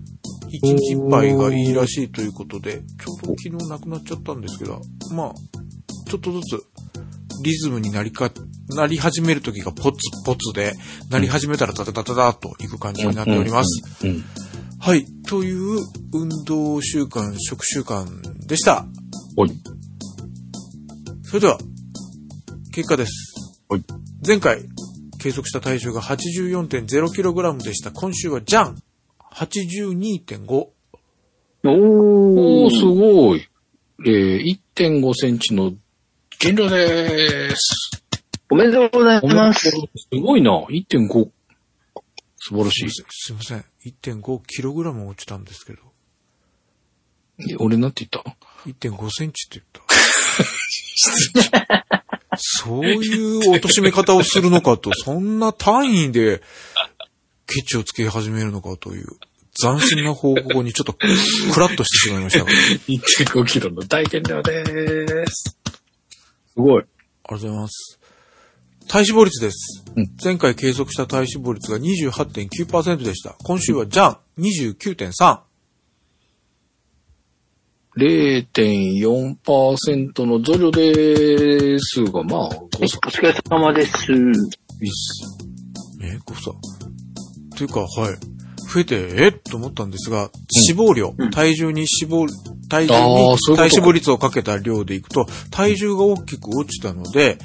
一日一杯がいいらしいということで、ちょうど昨日なくなっちゃったんですけど、まあ、ちょっとずつ、リズムになりか、なり始める時がポツポツで、なり始めたらダダダダダーといく感じになっております。うん。はい。という運動習慣、食習慣でした。おい。それでは、結果です。はい前回、計測した体重が 84.0kg でした。今週はじゃん !82.5。おおー、すー。ごい。えー、1.5センチの減量でーす。おめでとうございます。すごいな。1.5。素晴らしい。すいません。1.5kg 落ちたんですけど。え俺なんて言った？1.5センチって言った。そういう落としめ方をするのかと、そんな単位でケチをつけ始めるのかという、斬新な方向にちょっとクラッとしてしまいましたが。1.5キロの大減量でーす。すごい。ありがとうございます。体脂肪率です。うん前回計測した体脂肪率が28.9%でした。今週はじゃん !29.3! 0.4%の増量でーすが、まあ、誤差お疲れ様です。いいっす。え、誤差というか、はい。増えて、えっ？と思ったんですが、脂肪量、うん体重に脂肪、体重に体脂肪率をかけた量でいくと、体重が大きく落ちたので、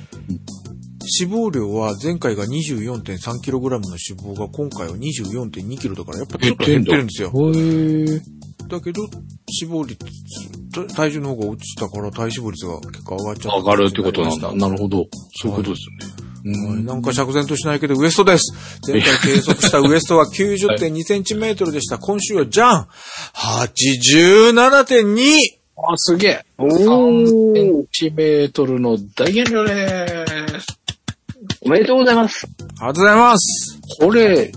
脂肪量は前回が 24.3kg の脂肪が今回は 24.2kg だからやっぱちょっと減ってるんですよ。へー。だけど、脂肪率、た体重の方が落ちたから体脂肪率が結構上がっちゃった。上がるってことなんだ。なるほど。そういうことですよね。はいうんなんか釈然としないけど、ウエストです。前回計測したウエストは90.2センチメートルでした。今週はじゃん !87.2! あ、すげえ。お3センー。チメートルの大減量でーす。おめでとうございます。ありがとうございます。これ、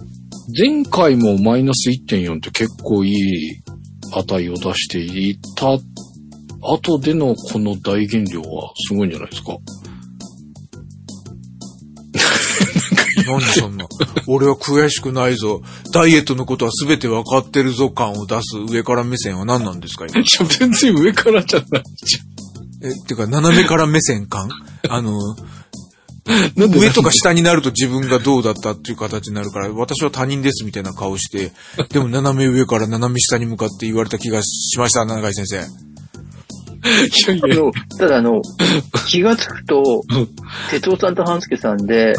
前回もマイナス1.4って結構いい値を出していた後でのこの大減量はすごいんじゃないですか？何そんな。俺は悔しくないぞ。ダイエットのことは全て分かってるぞ感を出す上から目線は何なんですか今？全然上からじゃないじえ、ってか、斜めから目線感？あの、上とか下になると自分がどうだったっていう形になるから、私は他人ですみたいな顔して、でも斜め上から斜め下に向かって言われた気がしました、長井先生。いやいや、あの、ただあの、気がつくと、哲夫さんと半助さんで、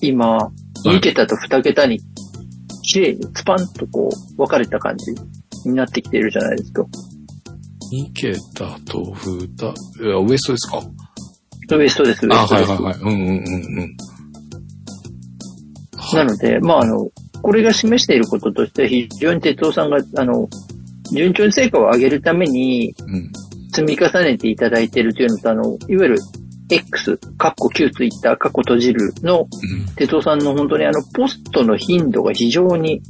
今、い2桁と2桁に、綺麗にスパンとこう、分かれた感じになってきてるじゃないですか。2桁と2、いや、ウエストですかウエストです、ウエあ、ストです。はいはいはい。うんうんうんうん。なので、まああの、これが示していることとして、非常に哲夫さんが、あの、順調に成果を上げるためにうん。積み重ねていただいているというのと、あの、いわゆる X、カッコ旧ツイッター、カッコ閉じるのうん。哲夫さんの本当にあの、ポストの頻度が非常に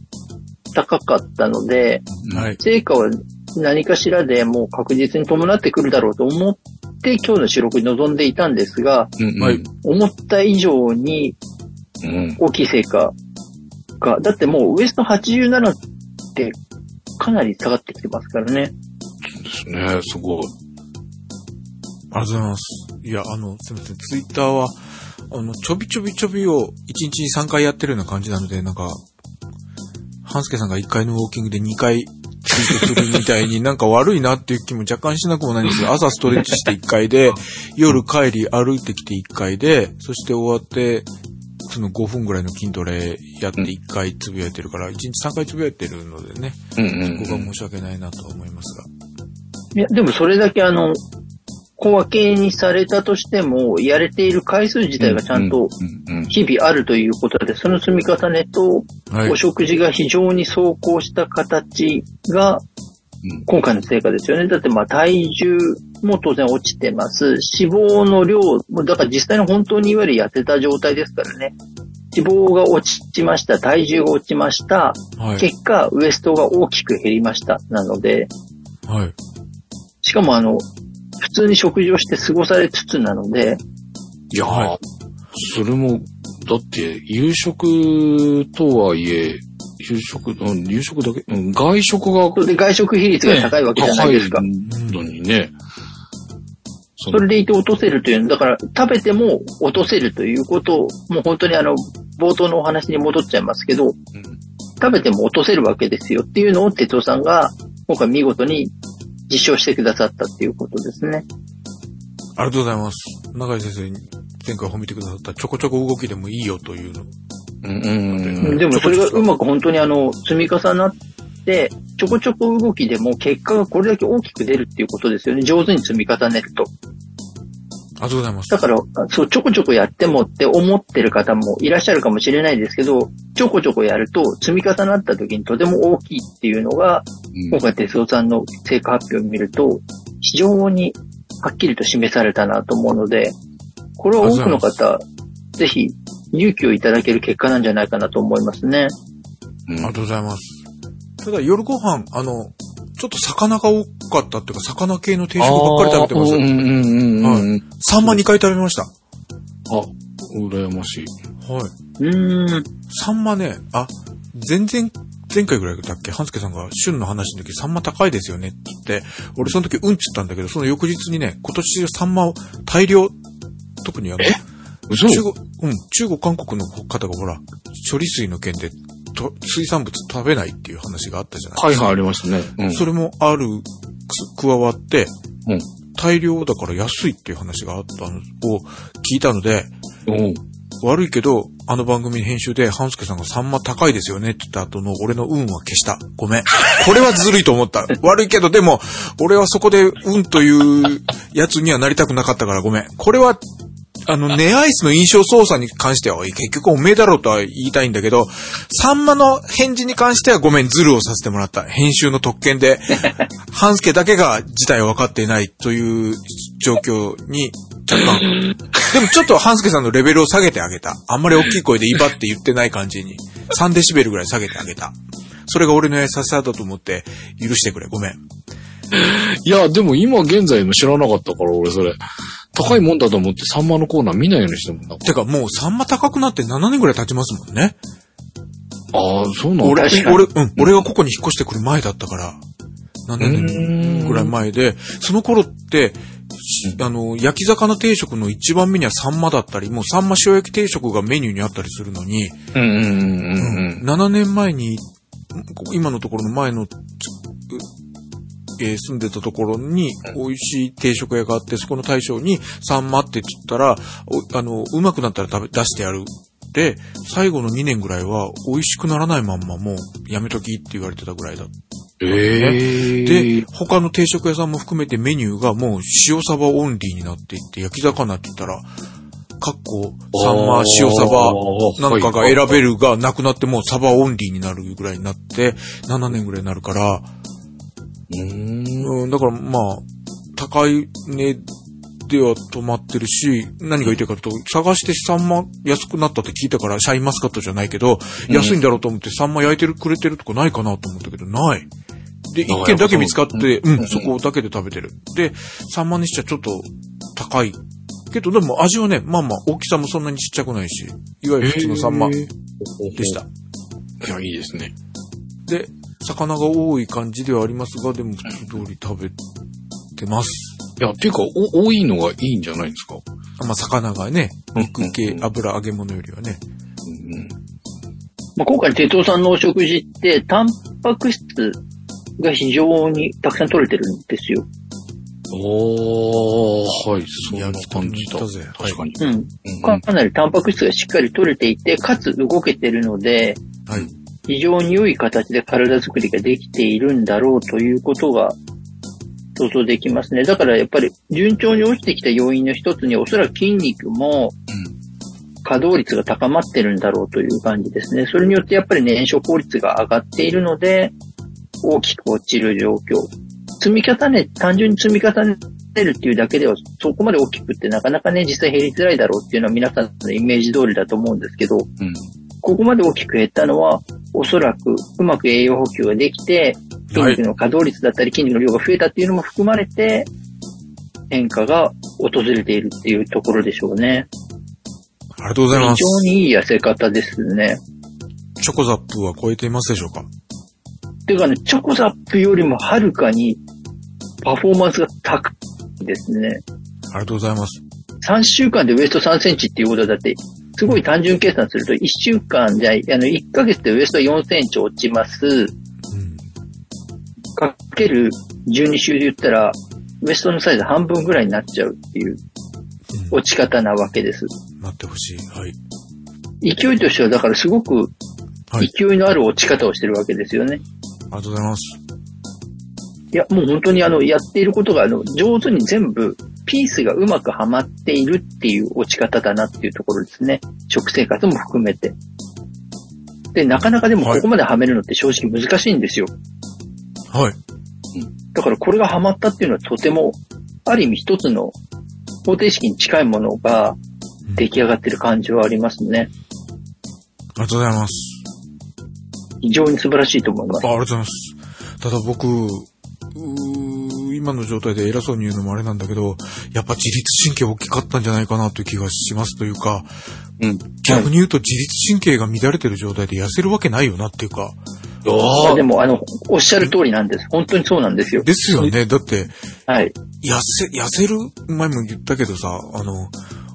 高かったので、うん。はい。成果は何かしらでもう確実に伴ってくるだろうと思っって今日の収録に臨んでいたんですが、うんうん。はい思った以上にうん。大きい成果が、だってもうウエスト87ってかなり下がってきてますからね。ですね。すごい。ありがとうございます。いや、あの、すみません。ツイッターは、あの、ちょびちょびちょびを1日に3回やってるような感じなので、なんか、半助さんが1回のウォーキングで2回ツイートするみたいになんか悪いなっていう気も若干しなくもないんですけど、朝ストレッチして1回で、夜帰り歩いてきて1回で、そして終わって、その5分ぐらいの筋トレやって1回つぶやいてるから、1日3回つぶやいてるのでね、うんうんここが申し訳ないなとは思いますが。いや、でもそれだけあの、小分けにされたとしても、やれている回数自体がちゃんと日々あるということで、その積み重ねと、はいお。食事が非常に走行した形がうん、今回の成果ですよね。だってまあ体重も当然落ちてます。脂肪の量も、だから実際の本当にいわゆる痩せた状態ですからね。脂肪が落ちました。体重が落ちました。はい。結果、ウエストが大きく減りました。なので、はい。しかもあの、普通に食事をして過ごされつつなので、いやそれも、だって、夕食とはいえ、夕食、うん、夕食だけ、うん、外食がそれで外食比率が高いわけじゃないですか。高いのにね。そそれでいて落とせるというの、だから食べても落とせるということを、もう本当にあの、冒頭のお話に戻っちゃいますけど、うん食べても落とせるわけですよっていうのを哲夫さんが今回見事に実証してくださったっていうことですね。ありがとうございます。中井先生に前回褒めてくださったちょこちょこ動きでもいいよというの。うんうんうんでもそれがうまく本当にあの、積み重なって、ちょこちょこ動きでも結果がこれだけ大きく出るっていうことですよね。上手に積み重ねると。ありがとうございます。だから、そう、ちょこちょこやってもって思ってる方もいらっしゃるかもしれないですけど、ちょこちょこやると積み重なった時にとても大きいっていうのが、今回哲夫さんの成果発表を見ると、非常にはっきりと示されたなと思うので、これは多くの方、ぜひ勇気をいただける結果なんじゃないかなと思いますね。うんありがとうございます。ただ夜ご飯、あの、ちょっと魚が多かったっていうか、魚系の定食ばっかり食べてます。あーうんうんうんうんうん。サンマ2回食べました。あ、羨ましい。はい。うーん。サンマね、あ、全然、前回ぐらいだっけ半助さんが旬の話の時、サンマ高いですよねって言って、俺その時うんち言ったんだけど、その翌日にね、今年サンマを大量、特にあの、嘘中国、うん、中国、韓国の方がほら、処理水の件で、と水産物食べないっていう話があったじゃないはいはい、ありましたね。うん。それもある、く加わって、うん大量だから安いっていう話があったのを聞いたので、うん。悪いけど、あの番組の編集で、半助さんがサンマ高いですよねって言った後の俺の運は消した。ごめん。これはずるいと思った。悪いけど、でも、俺はそこで運というやつにはなりたくなかったからごめん。これは、あの、ネアイスの印象操作に関しては、結局おめえだろうとは言いたいんだけど、サンマの返事に関してはごめん、ズルをさせてもらった。編集の特権で、半助だけが事態を分かっていないという状況に若干。でもちょっと半助さんのレベルを下げてあげた。あんまり大きい声で威張って言ってない感じに。3デシベルぐらい下げてあげた。それが俺の優しさだと思って許してくれ。ごめん。いや、でも今現在の知らなかったから、俺それ。高いもんだと思ってサンマのコーナー見ないようにしてもんだてかもうサンマ高くなって7年ぐらい経ちますもんね。ああ、そうなんだ。俺、俺、うん、俺がここに引っ越してくる前だったから。7年ぐらい前で、その頃って、しあの、焼き魚定食の一番目にはサンマだったり、もうサンマ塩焼き定食がメニューにあったりするのに、うんうんうんうんうん。7年前に、今のところの前のえー住んでたところに美味しい定食屋があって、そこの大将にサンマって言ったら、おあの、うまくなったら食べ、出してやる。で、最後の2年ぐらいは美味しくならないまんまもうやめときって言われてたぐらいだ。ええで、他の定食屋さんも含めてメニューがもう塩サバオンリーになっていって、焼き魚って言ったら、かっこ、サンマ、塩サバ、なんかが選べるがなくなってもうサバオンリーになるぐらいになって、7年ぐらいになるから、うーん。うん、だからまあ、高い値では止まってるし、何が言いたいかというと、探してサンマ安くなったって聞いたから、シャインマスカットじゃないけど、うん安いんだろうと思ってサンマ焼いてるくれてるとこないかなと思ったけど、ない。で、あ一軒だけ見つかって、ううん、そこだけで食べてる。で、サンマにしちゃちょっと高い。けど、でも味はね、まあまあ、大きさもそんなにちっちゃくないし、いわゆる普通のサンマでへした。いや、いいですね。で、魚が多い感じではありますが、でも普通通り食べてます。いや、っていうか、お、多いのがいいんじゃないですか？あまあ、魚がね、肉系う、ん油揚げ物よりはね。うん。まあ、今回、哲夫さんのお食事って、タンパク質が非常にたくさん取れてるんですよ。おー、はい、そんな感じだ。焼き鳥に行ったぜ確かに。うん。うんかかなりタンパク質がしっかり取れていて、かつ動けてるので、はい。非常に良い形で体作りができているんだろうということが想像できますね。だからやっぱり順調に落ちてきた要因の一つにおそらく筋肉も稼働率が高まってるんだろうという感じですね。それによってやっぱり燃焼効率が上がっているので大きく落ちる状況。積み重ね、単純に積み重ねるっていうだけではそこまで大きくってなかなかね実際減りづらいだろうっていうのは皆さんのイメージ通りだと思うんですけど、うん。ここまで大きく減ったのは、おそらくうまく栄養補給ができて、筋肉の稼働率だったり筋肉の量が増えたっていうのも含まれて、変化が訪れているっていうところでしょうね。ありがとうございます。非常にいい痩せ方ですね。チョコザップは超えていますでしょうか？ていうかね、チョコザップよりもはるかにパフォーマンスが高いですね。ありがとうございます。3週間でウエスト3センチっていうことだって、すごい単純計算すると、1週間じゃ、あの、1ヶ月でウエスト4センチ落ちます。うん。かける12週で言ったら、ウエストのサイズ半分ぐらいになっちゃうっていううん落ち方なわけです。なってほしい。はい。勢いとしてはだからすごくはい。勢いのある落ち方をしてるわけですよね。ありがとうございます。いや、もう本当にあの、やっていることがあの、上手に全部、ピースがうまくはまっているっていう落ち方だなっていうところですね。食生活も含めて。で、なかなかでもはいここまではめるのって正直難しいんですよ。はい。だからこれがハマったっていうのはとても、ある意味一つの方程式に近いものが出来上がってる感じはありますね。ありがとうございます。非常に素晴らしいと思いますあ。ありがとうございます。ただ僕、今の状態で偉そうに言うのもあれなんだけど、やっぱ自律神経大きかったんじゃないかなという気がしますというか、うん。逆に言うと自律神経が乱れてる状態で痩せるわけないよなっていうか、あでも、あの、おっしゃる通りなんです。本当にそうなんですよ。ですよね。だって、はい。痩せ、痩せる前も言ったけどさ、あの、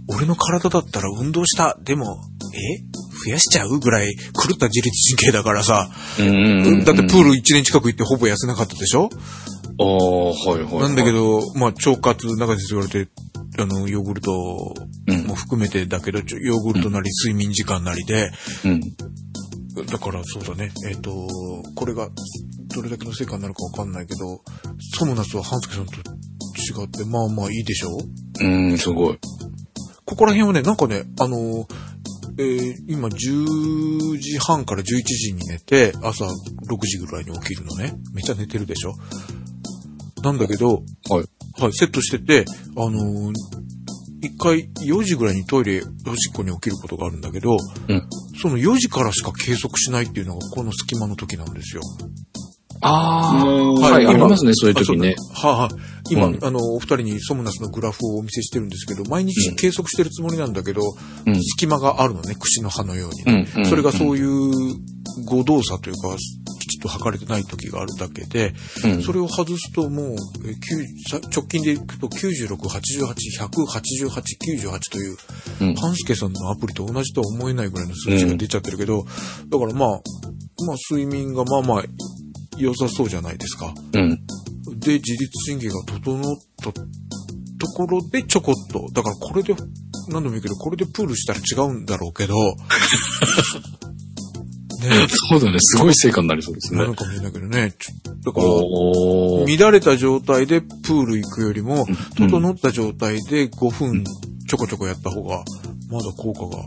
俺の体だったら運動した。でも、え？増やしちゃうぐらい狂った自律神経だからさ、うんうんうん。だってプール1年近く行ってほぼ痩せなかったでしょ？ああ、はいはい。なんだけ、ど、まあ、腸活、中先生言われて、あの、ヨーグルトうんも含めてだけど、ちょヨーグルトなり睡眠時間なりで、うん。だからそうだね、えっ、と、これがどれだけの成果になるかわかんないけど、ソムナスは半助さんと違って、まあまあいいでしょ？ううん、すごい。ここら辺はね、なんかね、あのーえー今10時半から11時に寝て、朝6時ぐらいに起きるのね。めっちゃ寝てるでしょ？なんだけど、はい。はい、セットしてて、あのー一回4時ぐらいにトイレ、おしっこに起きることがあるんだけど、うんその4時からしか計測しないっていうのがこの隙間の時なんですよ。あうんあ、はい、今ありますね、そういう時ね。はい、はい。今、うんあの、お二人にソムナスのグラフをお見せしてるんですけど、毎日計測してるつもりなんだけど、うん。隙間があるのね、串の刃のようにね、うん。それがそういいう誤動作というか、きと測れてない時があるだけで、うん。それを外すともう、えー9さ直近でいくと96、88、188、98という、うんパンスケさんのアプリと同じとは思えないぐらいの数値が出ちゃってるけど、だからまあ、まあ睡眠がまあまあ良さそうじゃないですか。うん。で、自律神経が整ったところでちょこっと、だからこれで、何度も言うけど、これでプールしたら違うんだろうけど、ねそうだね、すごい成果になりそうですねな。のかもしれないけどね、ちょだから。乱れた状態でプール行くよりも、うん整った状態で5分ちょこちょこやった方が、まだ効果が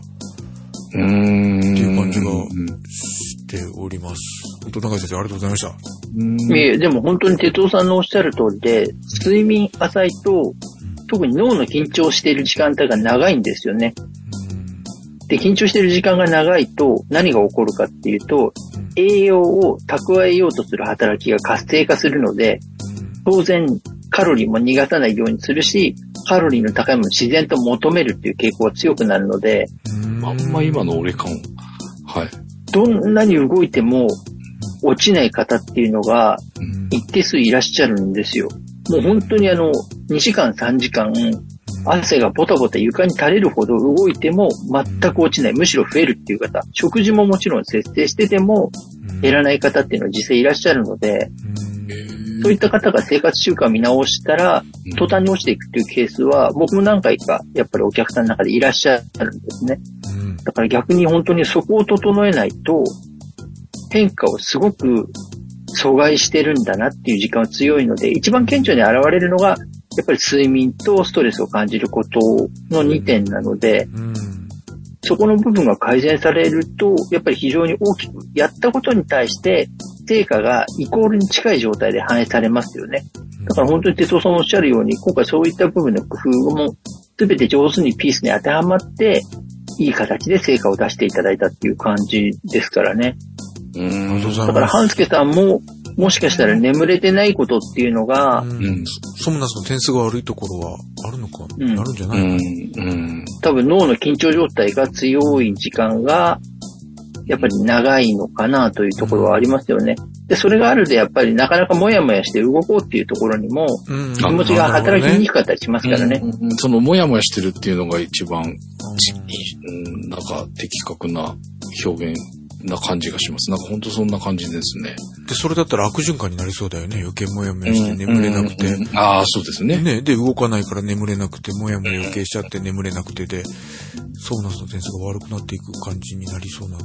うーん。っていう感じがうんしております。本当、中井先生、ありがとうございました。いえ、でも本当に哲夫さんのおっしゃる通りで、睡眠浅いと、特に脳の緊張している時間帯が長いんですよね。うんで、緊張している時間が長いと何が起こるかっていうと、うん栄養を蓄えようとする働きが活性化するので、当然カロリーも逃がさないようにするし、カロリーの高いものを自然と求めるっていう傾向が強くなるので、あんま今の俺感。はい。どんなに動いても落ちない方っていうのがうん一定数いらっしゃるんですよ。もう本当にあの、2時間3時間、汗がボタボタ床に垂れるほど動いても全く落ちない。むしろ増えるっていう方。食事ももちろん節制してても減らない方っていうのは実際いらっしゃるので、そういった方が生活習慣を見直したら、途端に落ちていくっていうケースは、僕も何回かやっぱりお客さんの中でいらっしゃるんですね。だから逆に本当にそこを整えないと、変化をすごく阻害してるんだなっていう時間は強いので、一番顕著に現れるのが、やっぱり睡眠とストレスを感じることの2点なので、そこの部分が改善されると、やっぱり非常に大きく、やったことに対して、成果がイコールに近い状態で反映されますよね。だから本当に哲夫さんおっしゃるように、今回そういった部分の工夫も全て上手にピースに当てはまって、いい形で成果を出していただいたっていう感じですからね。うん。だから。半助さんも、もしかしたら眠れてないことっていうのが、うん。ソムナスの点数が悪いところはあるのか、うんなるんじゃうない？の、ん。うん。多分脳の緊張状態が強い時間が、やっぱり長いのかなというところはありますよね。で、それがあるで、やっぱりなかなかもやもやして動こうっていうところにも、うん気持ちが働きにくかったりしますからね。うんその、もやもやしてるっていうのが一番、うんうん、なんか、的確な表現な感じがします。なんか本当そんな感じですね。で、それだったら悪循環になりそうだよね。余計もやもやして眠れなくて。うんうんああ、そうですね。ね、で、動かないから眠れなくて、もやもや余計しちゃって眠れなくてで、ソーナスの点数が悪くなっていく感じになりそうな。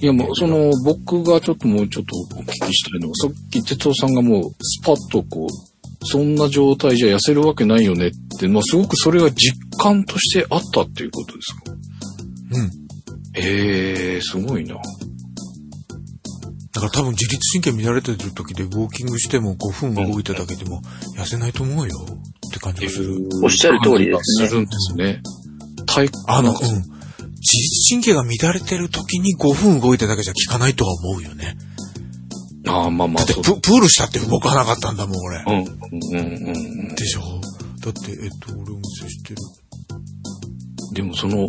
いやもう、その、僕がちょっともうちょっとお聞きしたいのは、さっき哲夫さんがもう、スパッとこう、そんな状態じゃ痩せるわけないよねって、まあ、すごくそれが実感としてあったっていうことですか？うん。ええー、すごいな。だから多分自律神経乱れてる時でウォーキングしても5分動いただけでも痩せないと思うよって感じがする。おっしゃる通りですねするんですね。体あの、なうん自律神経が乱れてる時に5分動いただけじゃ効かないとは思うよね。ああ、まあまあ、だってププールしたって動かなかったんだもん、俺。うん、うん、うんうん。でしょだって、えっと、俺お見せしてる。でもその、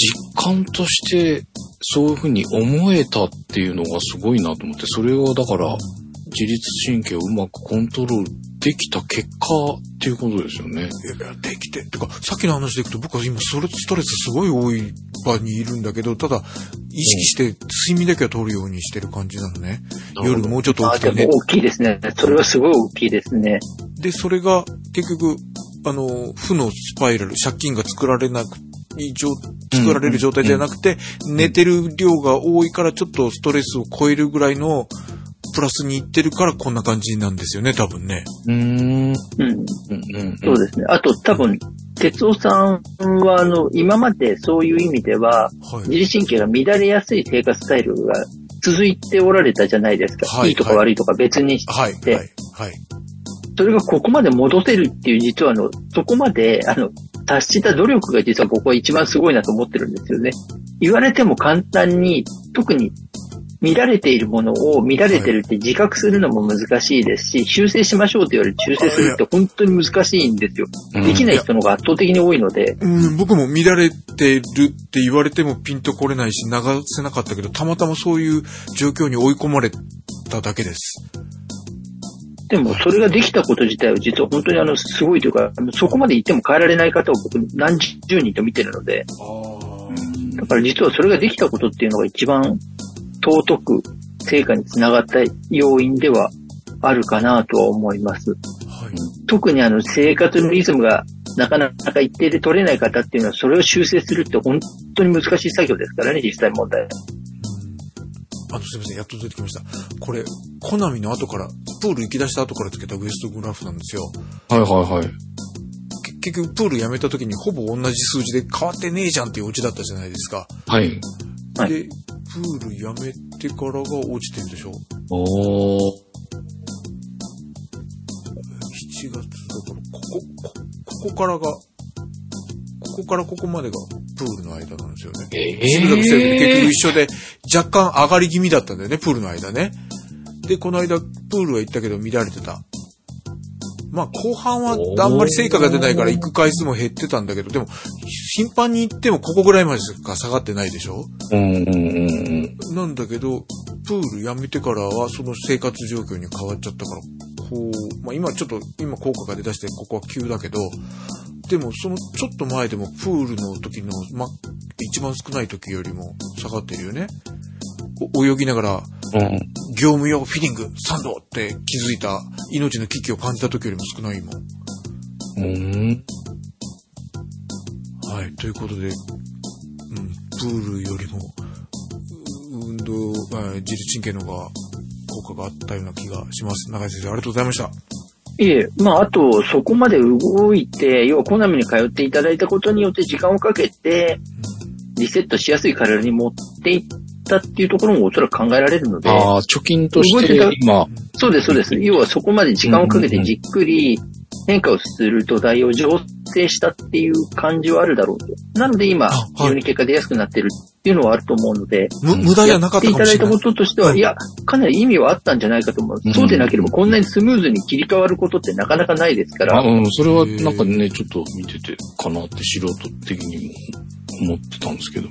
実感として、そういうふうに思えたっていうのがすごいなと思って、それをだから、自律神経をうまくコントロールできた結果っていうことですよね。いやいや、できて。てか、さっきの話でいくと、僕は今、それ、ストレスすごい多い場にいるんだけど、ただ、意識して睡眠だけは取るようにしてる感じなのね。夜もうちょっとあ起きてね。大きいですね。それはすごい大きいですね。で、それが、結局、あの、負のスパイラル、借金が作られなく、い状作られる状態じゃなくて、寝てる量が多いからちょっとストレスを超えるぐらいのプラスにいってるからこんな感じなんですよね、多分ね。うーん。うん、うん。うん。そうですね。あと多分、哲夫さんは、あの、今までそういう意味では、はい。自律神経が乱れやすい生活スタイルが続いておられたじゃないですか。はいいいとか悪いとか別にして、はい、はい、はい。それがここまで戻せるっていう実はあの、そこまで、あの、達した努力が実は僕は一番すごいなと思ってるんですよね。言われても簡単に、特に見られているものを見られてるって自覚するのも難しいですし、修正しましょうと言われて修正するって本当に難しいんですよ。うんできない人の方が圧倒的に多いので、うん、僕も乱れてるって言われてもピンとこれないし流せなかったけど、たまたまそういう状況に追い込まれただけです。でもそれができたこと自体は実は本当にあの、すごいというか、そこまで言っても変えられない方を僕何十人と見てるので、だから実はそれができたことっていうのが一番尊く成果につながった要因ではあるかなとは思います。はい。特にあの生活のリズムがなかなか一定で取れない方っていうのはそれを修正するって本当に難しい作業ですからね、実際問題。あの、すみません、やっと出てきました。これ、コナミの後から、プール行き出した後からつけたウエストグラフなんですよ。はいはいはい。け結局、プール辞めた時にほぼ同じ数字で変わってねえじゃんっていうオチだったじゃないですか。はい。はいで、プール辞めてからが落ちてるでしょ？おー。7月だから、ここ、こここからが、ここからここまでがプールの間なんですよね。えーセールで結局一緒で、若干上がり気味だったんだよね、プールの間ね。で、この間、プールは行ったけど乱れてた。まあ後半はあんまり成果が出ないから行く回数も減ってたんだけど、でも頻繁に行ってもここぐらいまでしか下がってないでしょ？うんうんうんうん。なんだけど、プールやめてからはその生活状況に変わっちゃったから、こう、まあ今ちょっと、今効果が出だしてここは急だけど、でもそのちょっと前でもプールの時の、ま、一番少ない時よりも下がってるよね。お泳ぎながら、うん。業務用フィリング3度って気づいた命の危機を感じた時よりも少ないもん。うん。はい。ということで、うん、プールよりも、う運動、あ自律神経の方が効果があったような気がします。長井先生、ありがとうございました。いえ、まあ、あと、そこまで動いて、要はコナミに通っていただいたことによって時間をかけて、リセットしやすい体に持っていったっていうところもおそらく考えられるので、ああ、貯金として今、そうです、そうです。要はそこまで時間をかけてじっくり変化をする土台を醸成したっていう感じはあるだろうと。なので今非常に結果出やすくなってるっていうのはあると思うので、む、無駄じゃなかったかもしれないやっていただいたこ。ととしては、はいいや、かなり意味はあったんじゃないかと思う。うんそうでなければこんなにスムーズに切り替わることってなかなかないですから、あうん、それはなんかね、ちょっと見ててかなって素人的にも思ってたんですけど。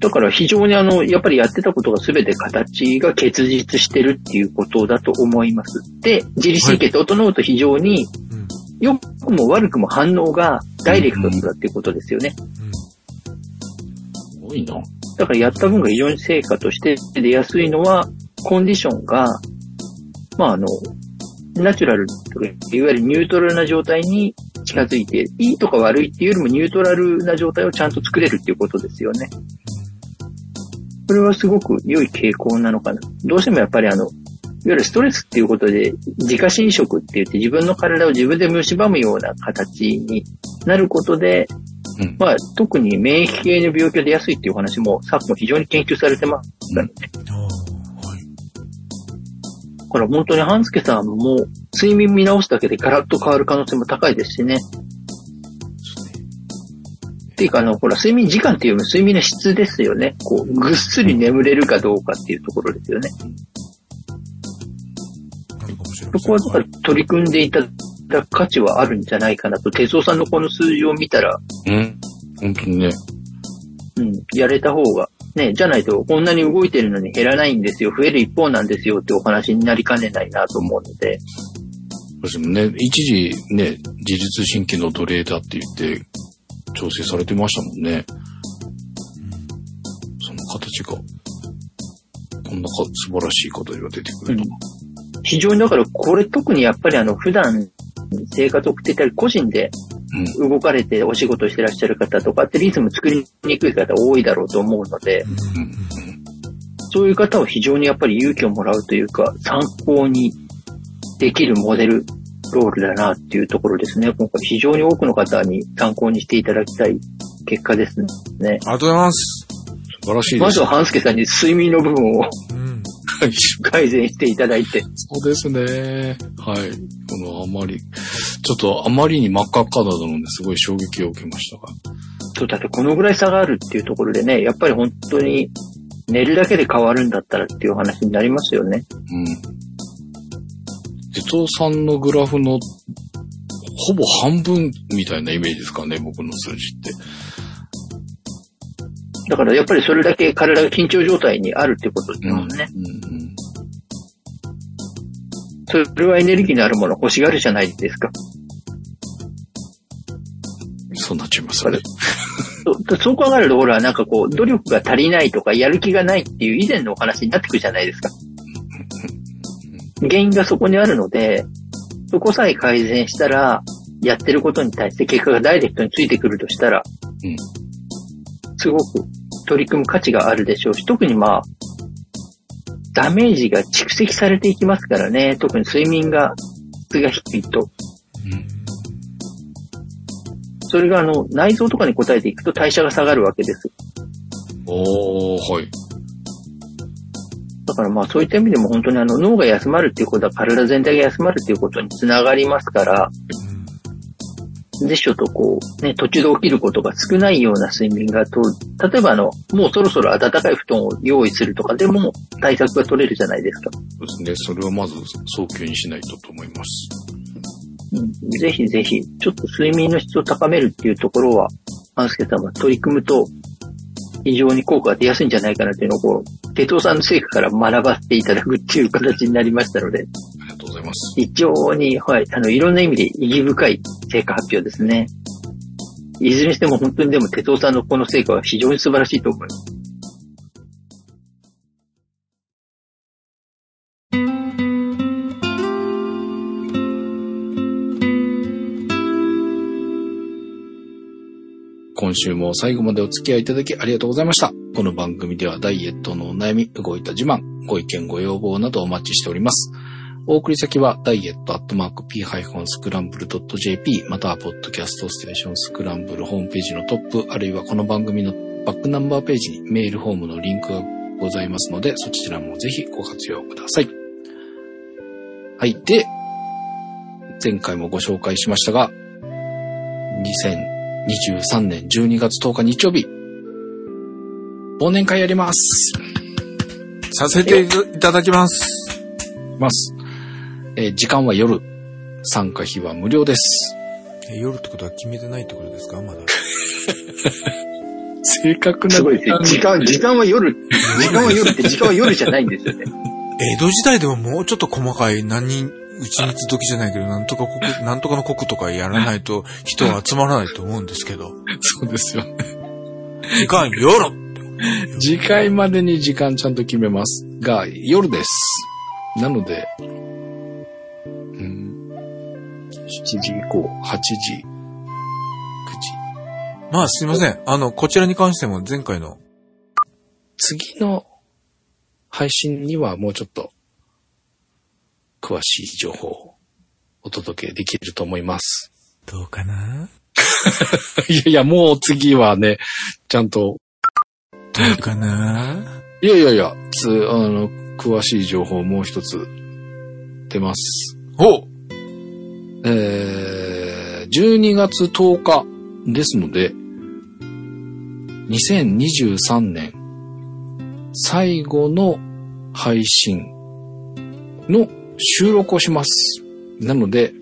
だから非常にあの、やっぱりやってたことが全て形が結実してるっていうことだと思います。で、自律神経整うと非常にうん。良くも悪くも反応がダイレクトだっていうことですよね。すごいな。だからやった分が非常に成果として出やすいのは、コンディションが、まああの、ナチュラルとか、いわゆるニュートラルな状態に近づいて、いいとか悪いっていうよりもニュートラルな状態をちゃんと作れるっていうことですよね。これはすごく良い傾向なのかな。どうしてもやっぱりあの、いわゆるストレスっていうことで、自家侵食って言って自分の体を自分で蝕むような形になることで、うんまあ特に免疫系の病気が出やすいっていうお話も昨今非常に研究されてますからね。ああ、はい。だから本当に半助さんも睡眠見直すだけでガラッと変わる可能性も高いですしね。っていうかあの、ほら、睡眠時間っていうよりも睡眠の質ですよね。こう、ぐっすり眠れるかどうかっていうところですよね。そこは取り組んでいただく価値はあるんじゃないかなと、哲夫さんのこの数字を見たら、うん。本当にね。うん、やれた方が、ね、じゃないとこんなに動いてるのに減らないんですよ、増える一方なんですよってお話になりかねないなと思うので、私もね、一時ね、自律神経の奴隷だって言って、調整されてましたもんね。その形が、こんなか素晴らしい形が出てくると。非常にだからこれ特にやっぱりあの普段生活を送っていたり個人で動かれてお仕事してらっしゃる方とかってリズム作りにくい方多いだろうと思うので。そういう方は非常にやっぱり勇気をもらうというか参考にできるモデルロールだなっていうところですね。今回非常に多くの方に参考にしていただきたい結果ですね。ありがとうございます。素晴らしいです。まずは半助さんに睡眠の部分をうん。は い改善していただいて、そうですね。はい。このあまり、ちょっとあまりに真っ赤っかだったのですごい衝撃を受けましたが。そうだってこのぐらい差があるっていうところでね、やっぱり本当に寝るだけで変わるんだったらっていう話になりますよね。うん。哲夫さんのグラフのほぼ半分みたいなイメージですかね、僕の数字って。だからやっぱりそれだけ体が緊張状態にあるってことですもんね。うんうんそれはエネルギーのあるものを欲しがるじゃないですか。そうなっちゃいますよね。そそう考えると、ほら、なんかこう、努力が足りないとか、やる気がないっていう以前のお話になってくるじゃないですか。原因がそこにあるので、そこさえ改善したら、やってることに対して結果がダイレクトについてくるとしたら、うんすごく取り組む価値があるでしょうし、特にまあ、ダメージが蓄積されていきますからね、特に睡眠が、質が低いと。うんそれがあの、内臓とかに応えていくと代謝が下がるわけです。おー、はい。だからまあそういった意味でも本当にあの脳が休まるっていうことは体全体が休まるっていうことにつながりますから、でしょとこう、ね、途中で起きることが少ないような睡眠がと、例えばあの、もうそろそろ暖かい布団を用意するとかでも対策が取れるじゃないですか。そうですね。それはまず早急にしないとと思います。うんぜひぜひ、ちょっと睡眠の質を高めるっていうところは、アンスケさんは取り組むと、非常に効果が出やすいんじゃないかなっていうのを、こう、手藤さんの成果から学ばせていただくっていう形になりましたので、ありがとうございます。非常に、はい、あの、いろんな意味で意義深い成果発表ですね。いずれにしても本当にでも手藤さんのこの成果は非常に素晴らしいと思います。今週も最後までお付き合いいただきありがとうございました。この番組ではダイエットのお悩み、動いた自慢、ご意見ご要望などお待ちしております。お送り先はダイエットアットマーク p-scramble.jp またはポッドキャストステーションスクランブルホームページのトップあるいはこの番組のバックナンバーページにメールフォームのリンクがございますのでそちらもぜひご活用ください。はい。で、前回もご紹介しましたが、2023年12月10日日曜日、忘年会やります。させていただきます。ます。えー時間は夜。参加費は無料です。え夜ってことは決めてないってことですか？まだ。正確なすごいですね。時間、時間は夜、時間は夜って時間は夜じゃないんですよね。江戸時代でももうちょっと細かい何人、うちにつ時じゃないけど、なんとか国、なんとかの国とかやらないと人は集まらないと思うんですけど。そうですよ。時間夜次回までに時間ちゃんと決めます。が、夜です。なので、うん、7時以降、8時、9時。まあすいません。あの、こちらに関しても前回の、次の配信にはもうちょっと詳しい情報をお届けできると思います。どうかな？いやいや、もう次はね、ちゃんと、どうかな？いやいやいや、つ、あの、詳しい情報もう一つ出ます。おえー、12月10日ですので、2023年最後の配信の収録をします。なので、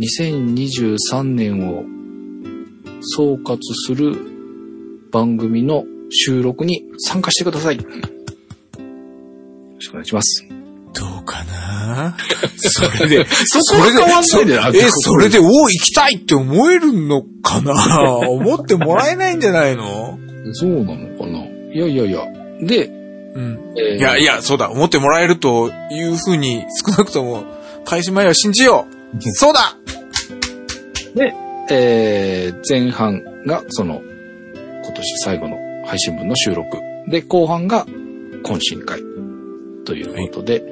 2023年を総括する番組の収録に参加してください。よろしくお願いします。それで、そこは変わんないでそえ、それで、お行きたいって思えるのかな？思ってもらえないんじゃないの？そうなのかな？いやいやいや。で、うん。えー。いやいや、そうだ、思ってもらえるというふうに、少なくとも、開始前は信じよう。そうだ！えー前半がその今年最後の配信分の収録。で、後半が懇親会ということで、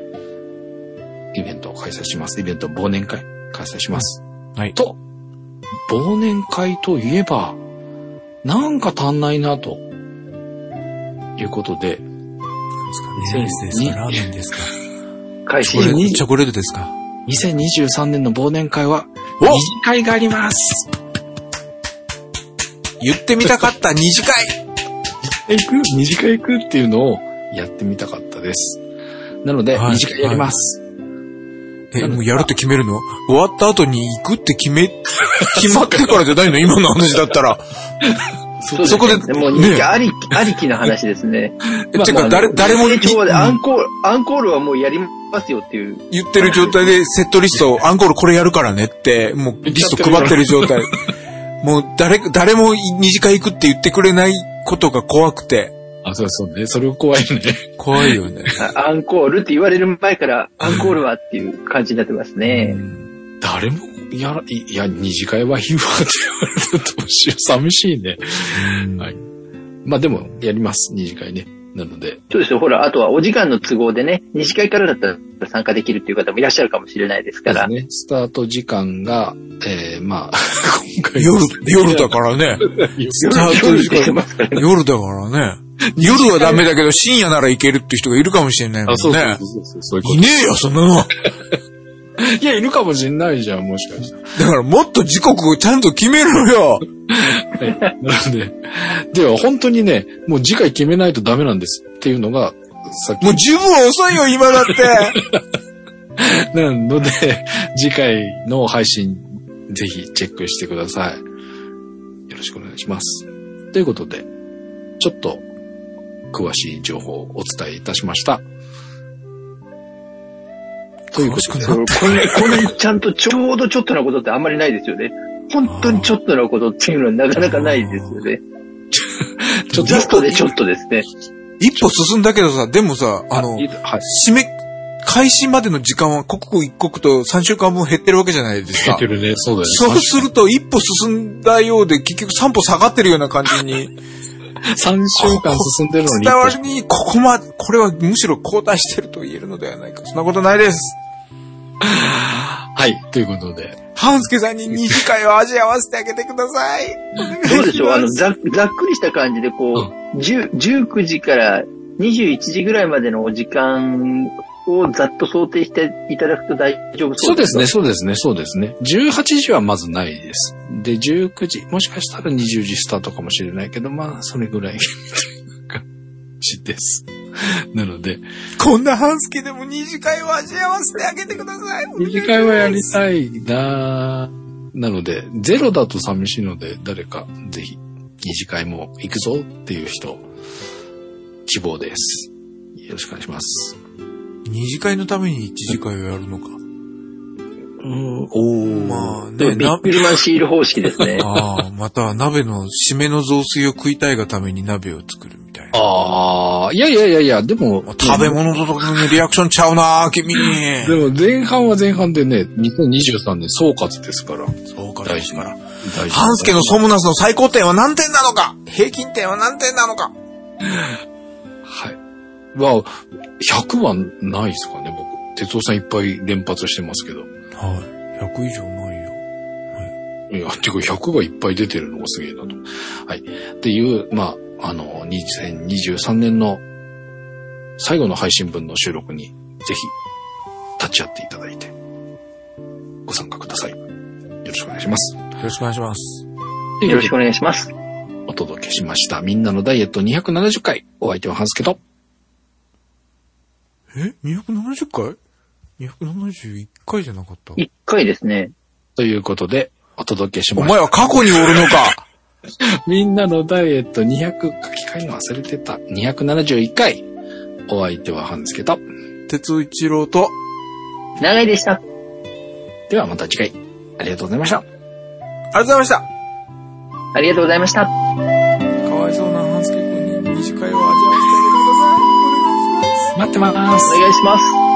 イベントを開催します。イベント忘年会開催します。はい。と、忘年会といえば、なんか足んないなと、いうことで、ライスですかラーメンですか開始チョコレーにトチョコレートですか2023年の忘年会は、お二次会があります。言ってみたかった二次会行く？二次会行く？っていうのをやってみたかったです。なので、はい二次会やります。え、もうやるって決めるの？終わった後に行くって決め、決まってからじゃないの？今の話だったら。そそこでねもうね人気あり、ありきな話ですね。えてか、誰、誰もアうん。ンコール、アンコールはもうやりますよっていう。言ってる状態でセットリスト、アンコールこれやるからねって、もうリスト配ってる状態。もう誰、誰も二次会行くって言ってくれないことが怖くて、あ、そうそうね。それを怖いね。怖いよね。あ アンコールって言われる前から、アンコールはっていう感じになってますね。誰も、やら、いいや、二次会は言うわって言われるとどうしよう。寂しいね。うんはいまあでも、やります。二次会ね。なので、そうですよ。ほら、あとはお時間の都合でね、二次会からだったら参加できるっていう方もいらっしゃるかもしれないですから。ね、スタート時間が、えー、まあ、今回夜、夜だからね。スタート時間ますからね。夜だからね。夜はダメだけど深夜なら行けるって人がいるかもしれないもんあ、そうそうね。そうそうそういねえよ、そんなの。と。いや、いるかもしんないじゃん、もしかして。だからもっと時刻をちゃんと決めろよ。はい。なので、では本当にね、もう次回決めないとダメなんですっていうのが、さっきもう十分遅いよ、今だって。なので、次回の配信、ぜひチェックしてください。よろしくお願いします。ということで、ちょっと、詳しい情報をお伝えいたしました。ということで、そうこんな、にちゃんとちょうどちょっとのことってあんまりないですよね。本当にちょっとのことっていうのはなかなかないですよね。ちょっとジャストでちょっとですね。一歩進んだけどさ、でもさ、あの、はい。締め、開始までの時間は刻々一刻と3週間分減ってるわけじゃないですか減って。るね。そうだよね。そうすると一歩進んだようで結局3歩下がってるような感じに。3週間進んでるのに。伝わりに、ここま、これはむしろ後退してると言えるのではないか。そんなことないです。はい。ということで。半助さんに二次会を味合わせてあげてください。どうでしょう？あの、ざざっくりした感じで、こう、10 19時から21時ぐらいまでのお時間をざっと想定していただくと大丈夫そううですすそでね、そうですね、そうですね。18時はまずないです。で、19時、もしかしたら20時スタートかもしれないけど、まあ、それぐらい感じです。なので、こんな半助でも二次会を味合わせてあげてください。二次会はやりたいななので、ゼロだと寂しいので、誰かぜひ、二次会も行くぞっていう人、希望です。よろしくお願いします。二次会のために一次会をやるのか。うん、おまあね、ビッな。クリマンシール方式ですね ああ、または鍋の締めの雑炊を食いたいがために鍋を作るみたいな。ああ、いやいやいやいや、でも、食べ物とともにリアクションちゃうな君。でも前半は前半でね、2023年総括ですから。そうか、大事から。大事半助のソムナスの最高点は何点なのか平均点は何点なのかはい。は、100はないですかね、僕。哲夫さんいっぱい連発してますけど。はい。100以上ないよ。いや、てか100がいっぱい出てるのがすげえなと。はい。っていう、まあ、あの、2023年の最後の配信分の収録に、ぜひ、立ち会っていただいて、ご参加ください。よろしくお願いします。よろしくお願いします。よろしくお願いします。お届けしました。みんなのダイエット270回。お相手はハンスケと。え ?270 回 ?271 回じゃなかった？一回ですね。ということで、お届けしおました。前は過去におるのか みんなのダイエット200書き換えるの忘れてた。271回。お相手はハンスケと。鉄一郎と、長いでした。ではまた次回。ありがとうございました。ありがとうございました。ありがとうございました。かわいそうな半助君に二次会を味わ待ってますお。願いします。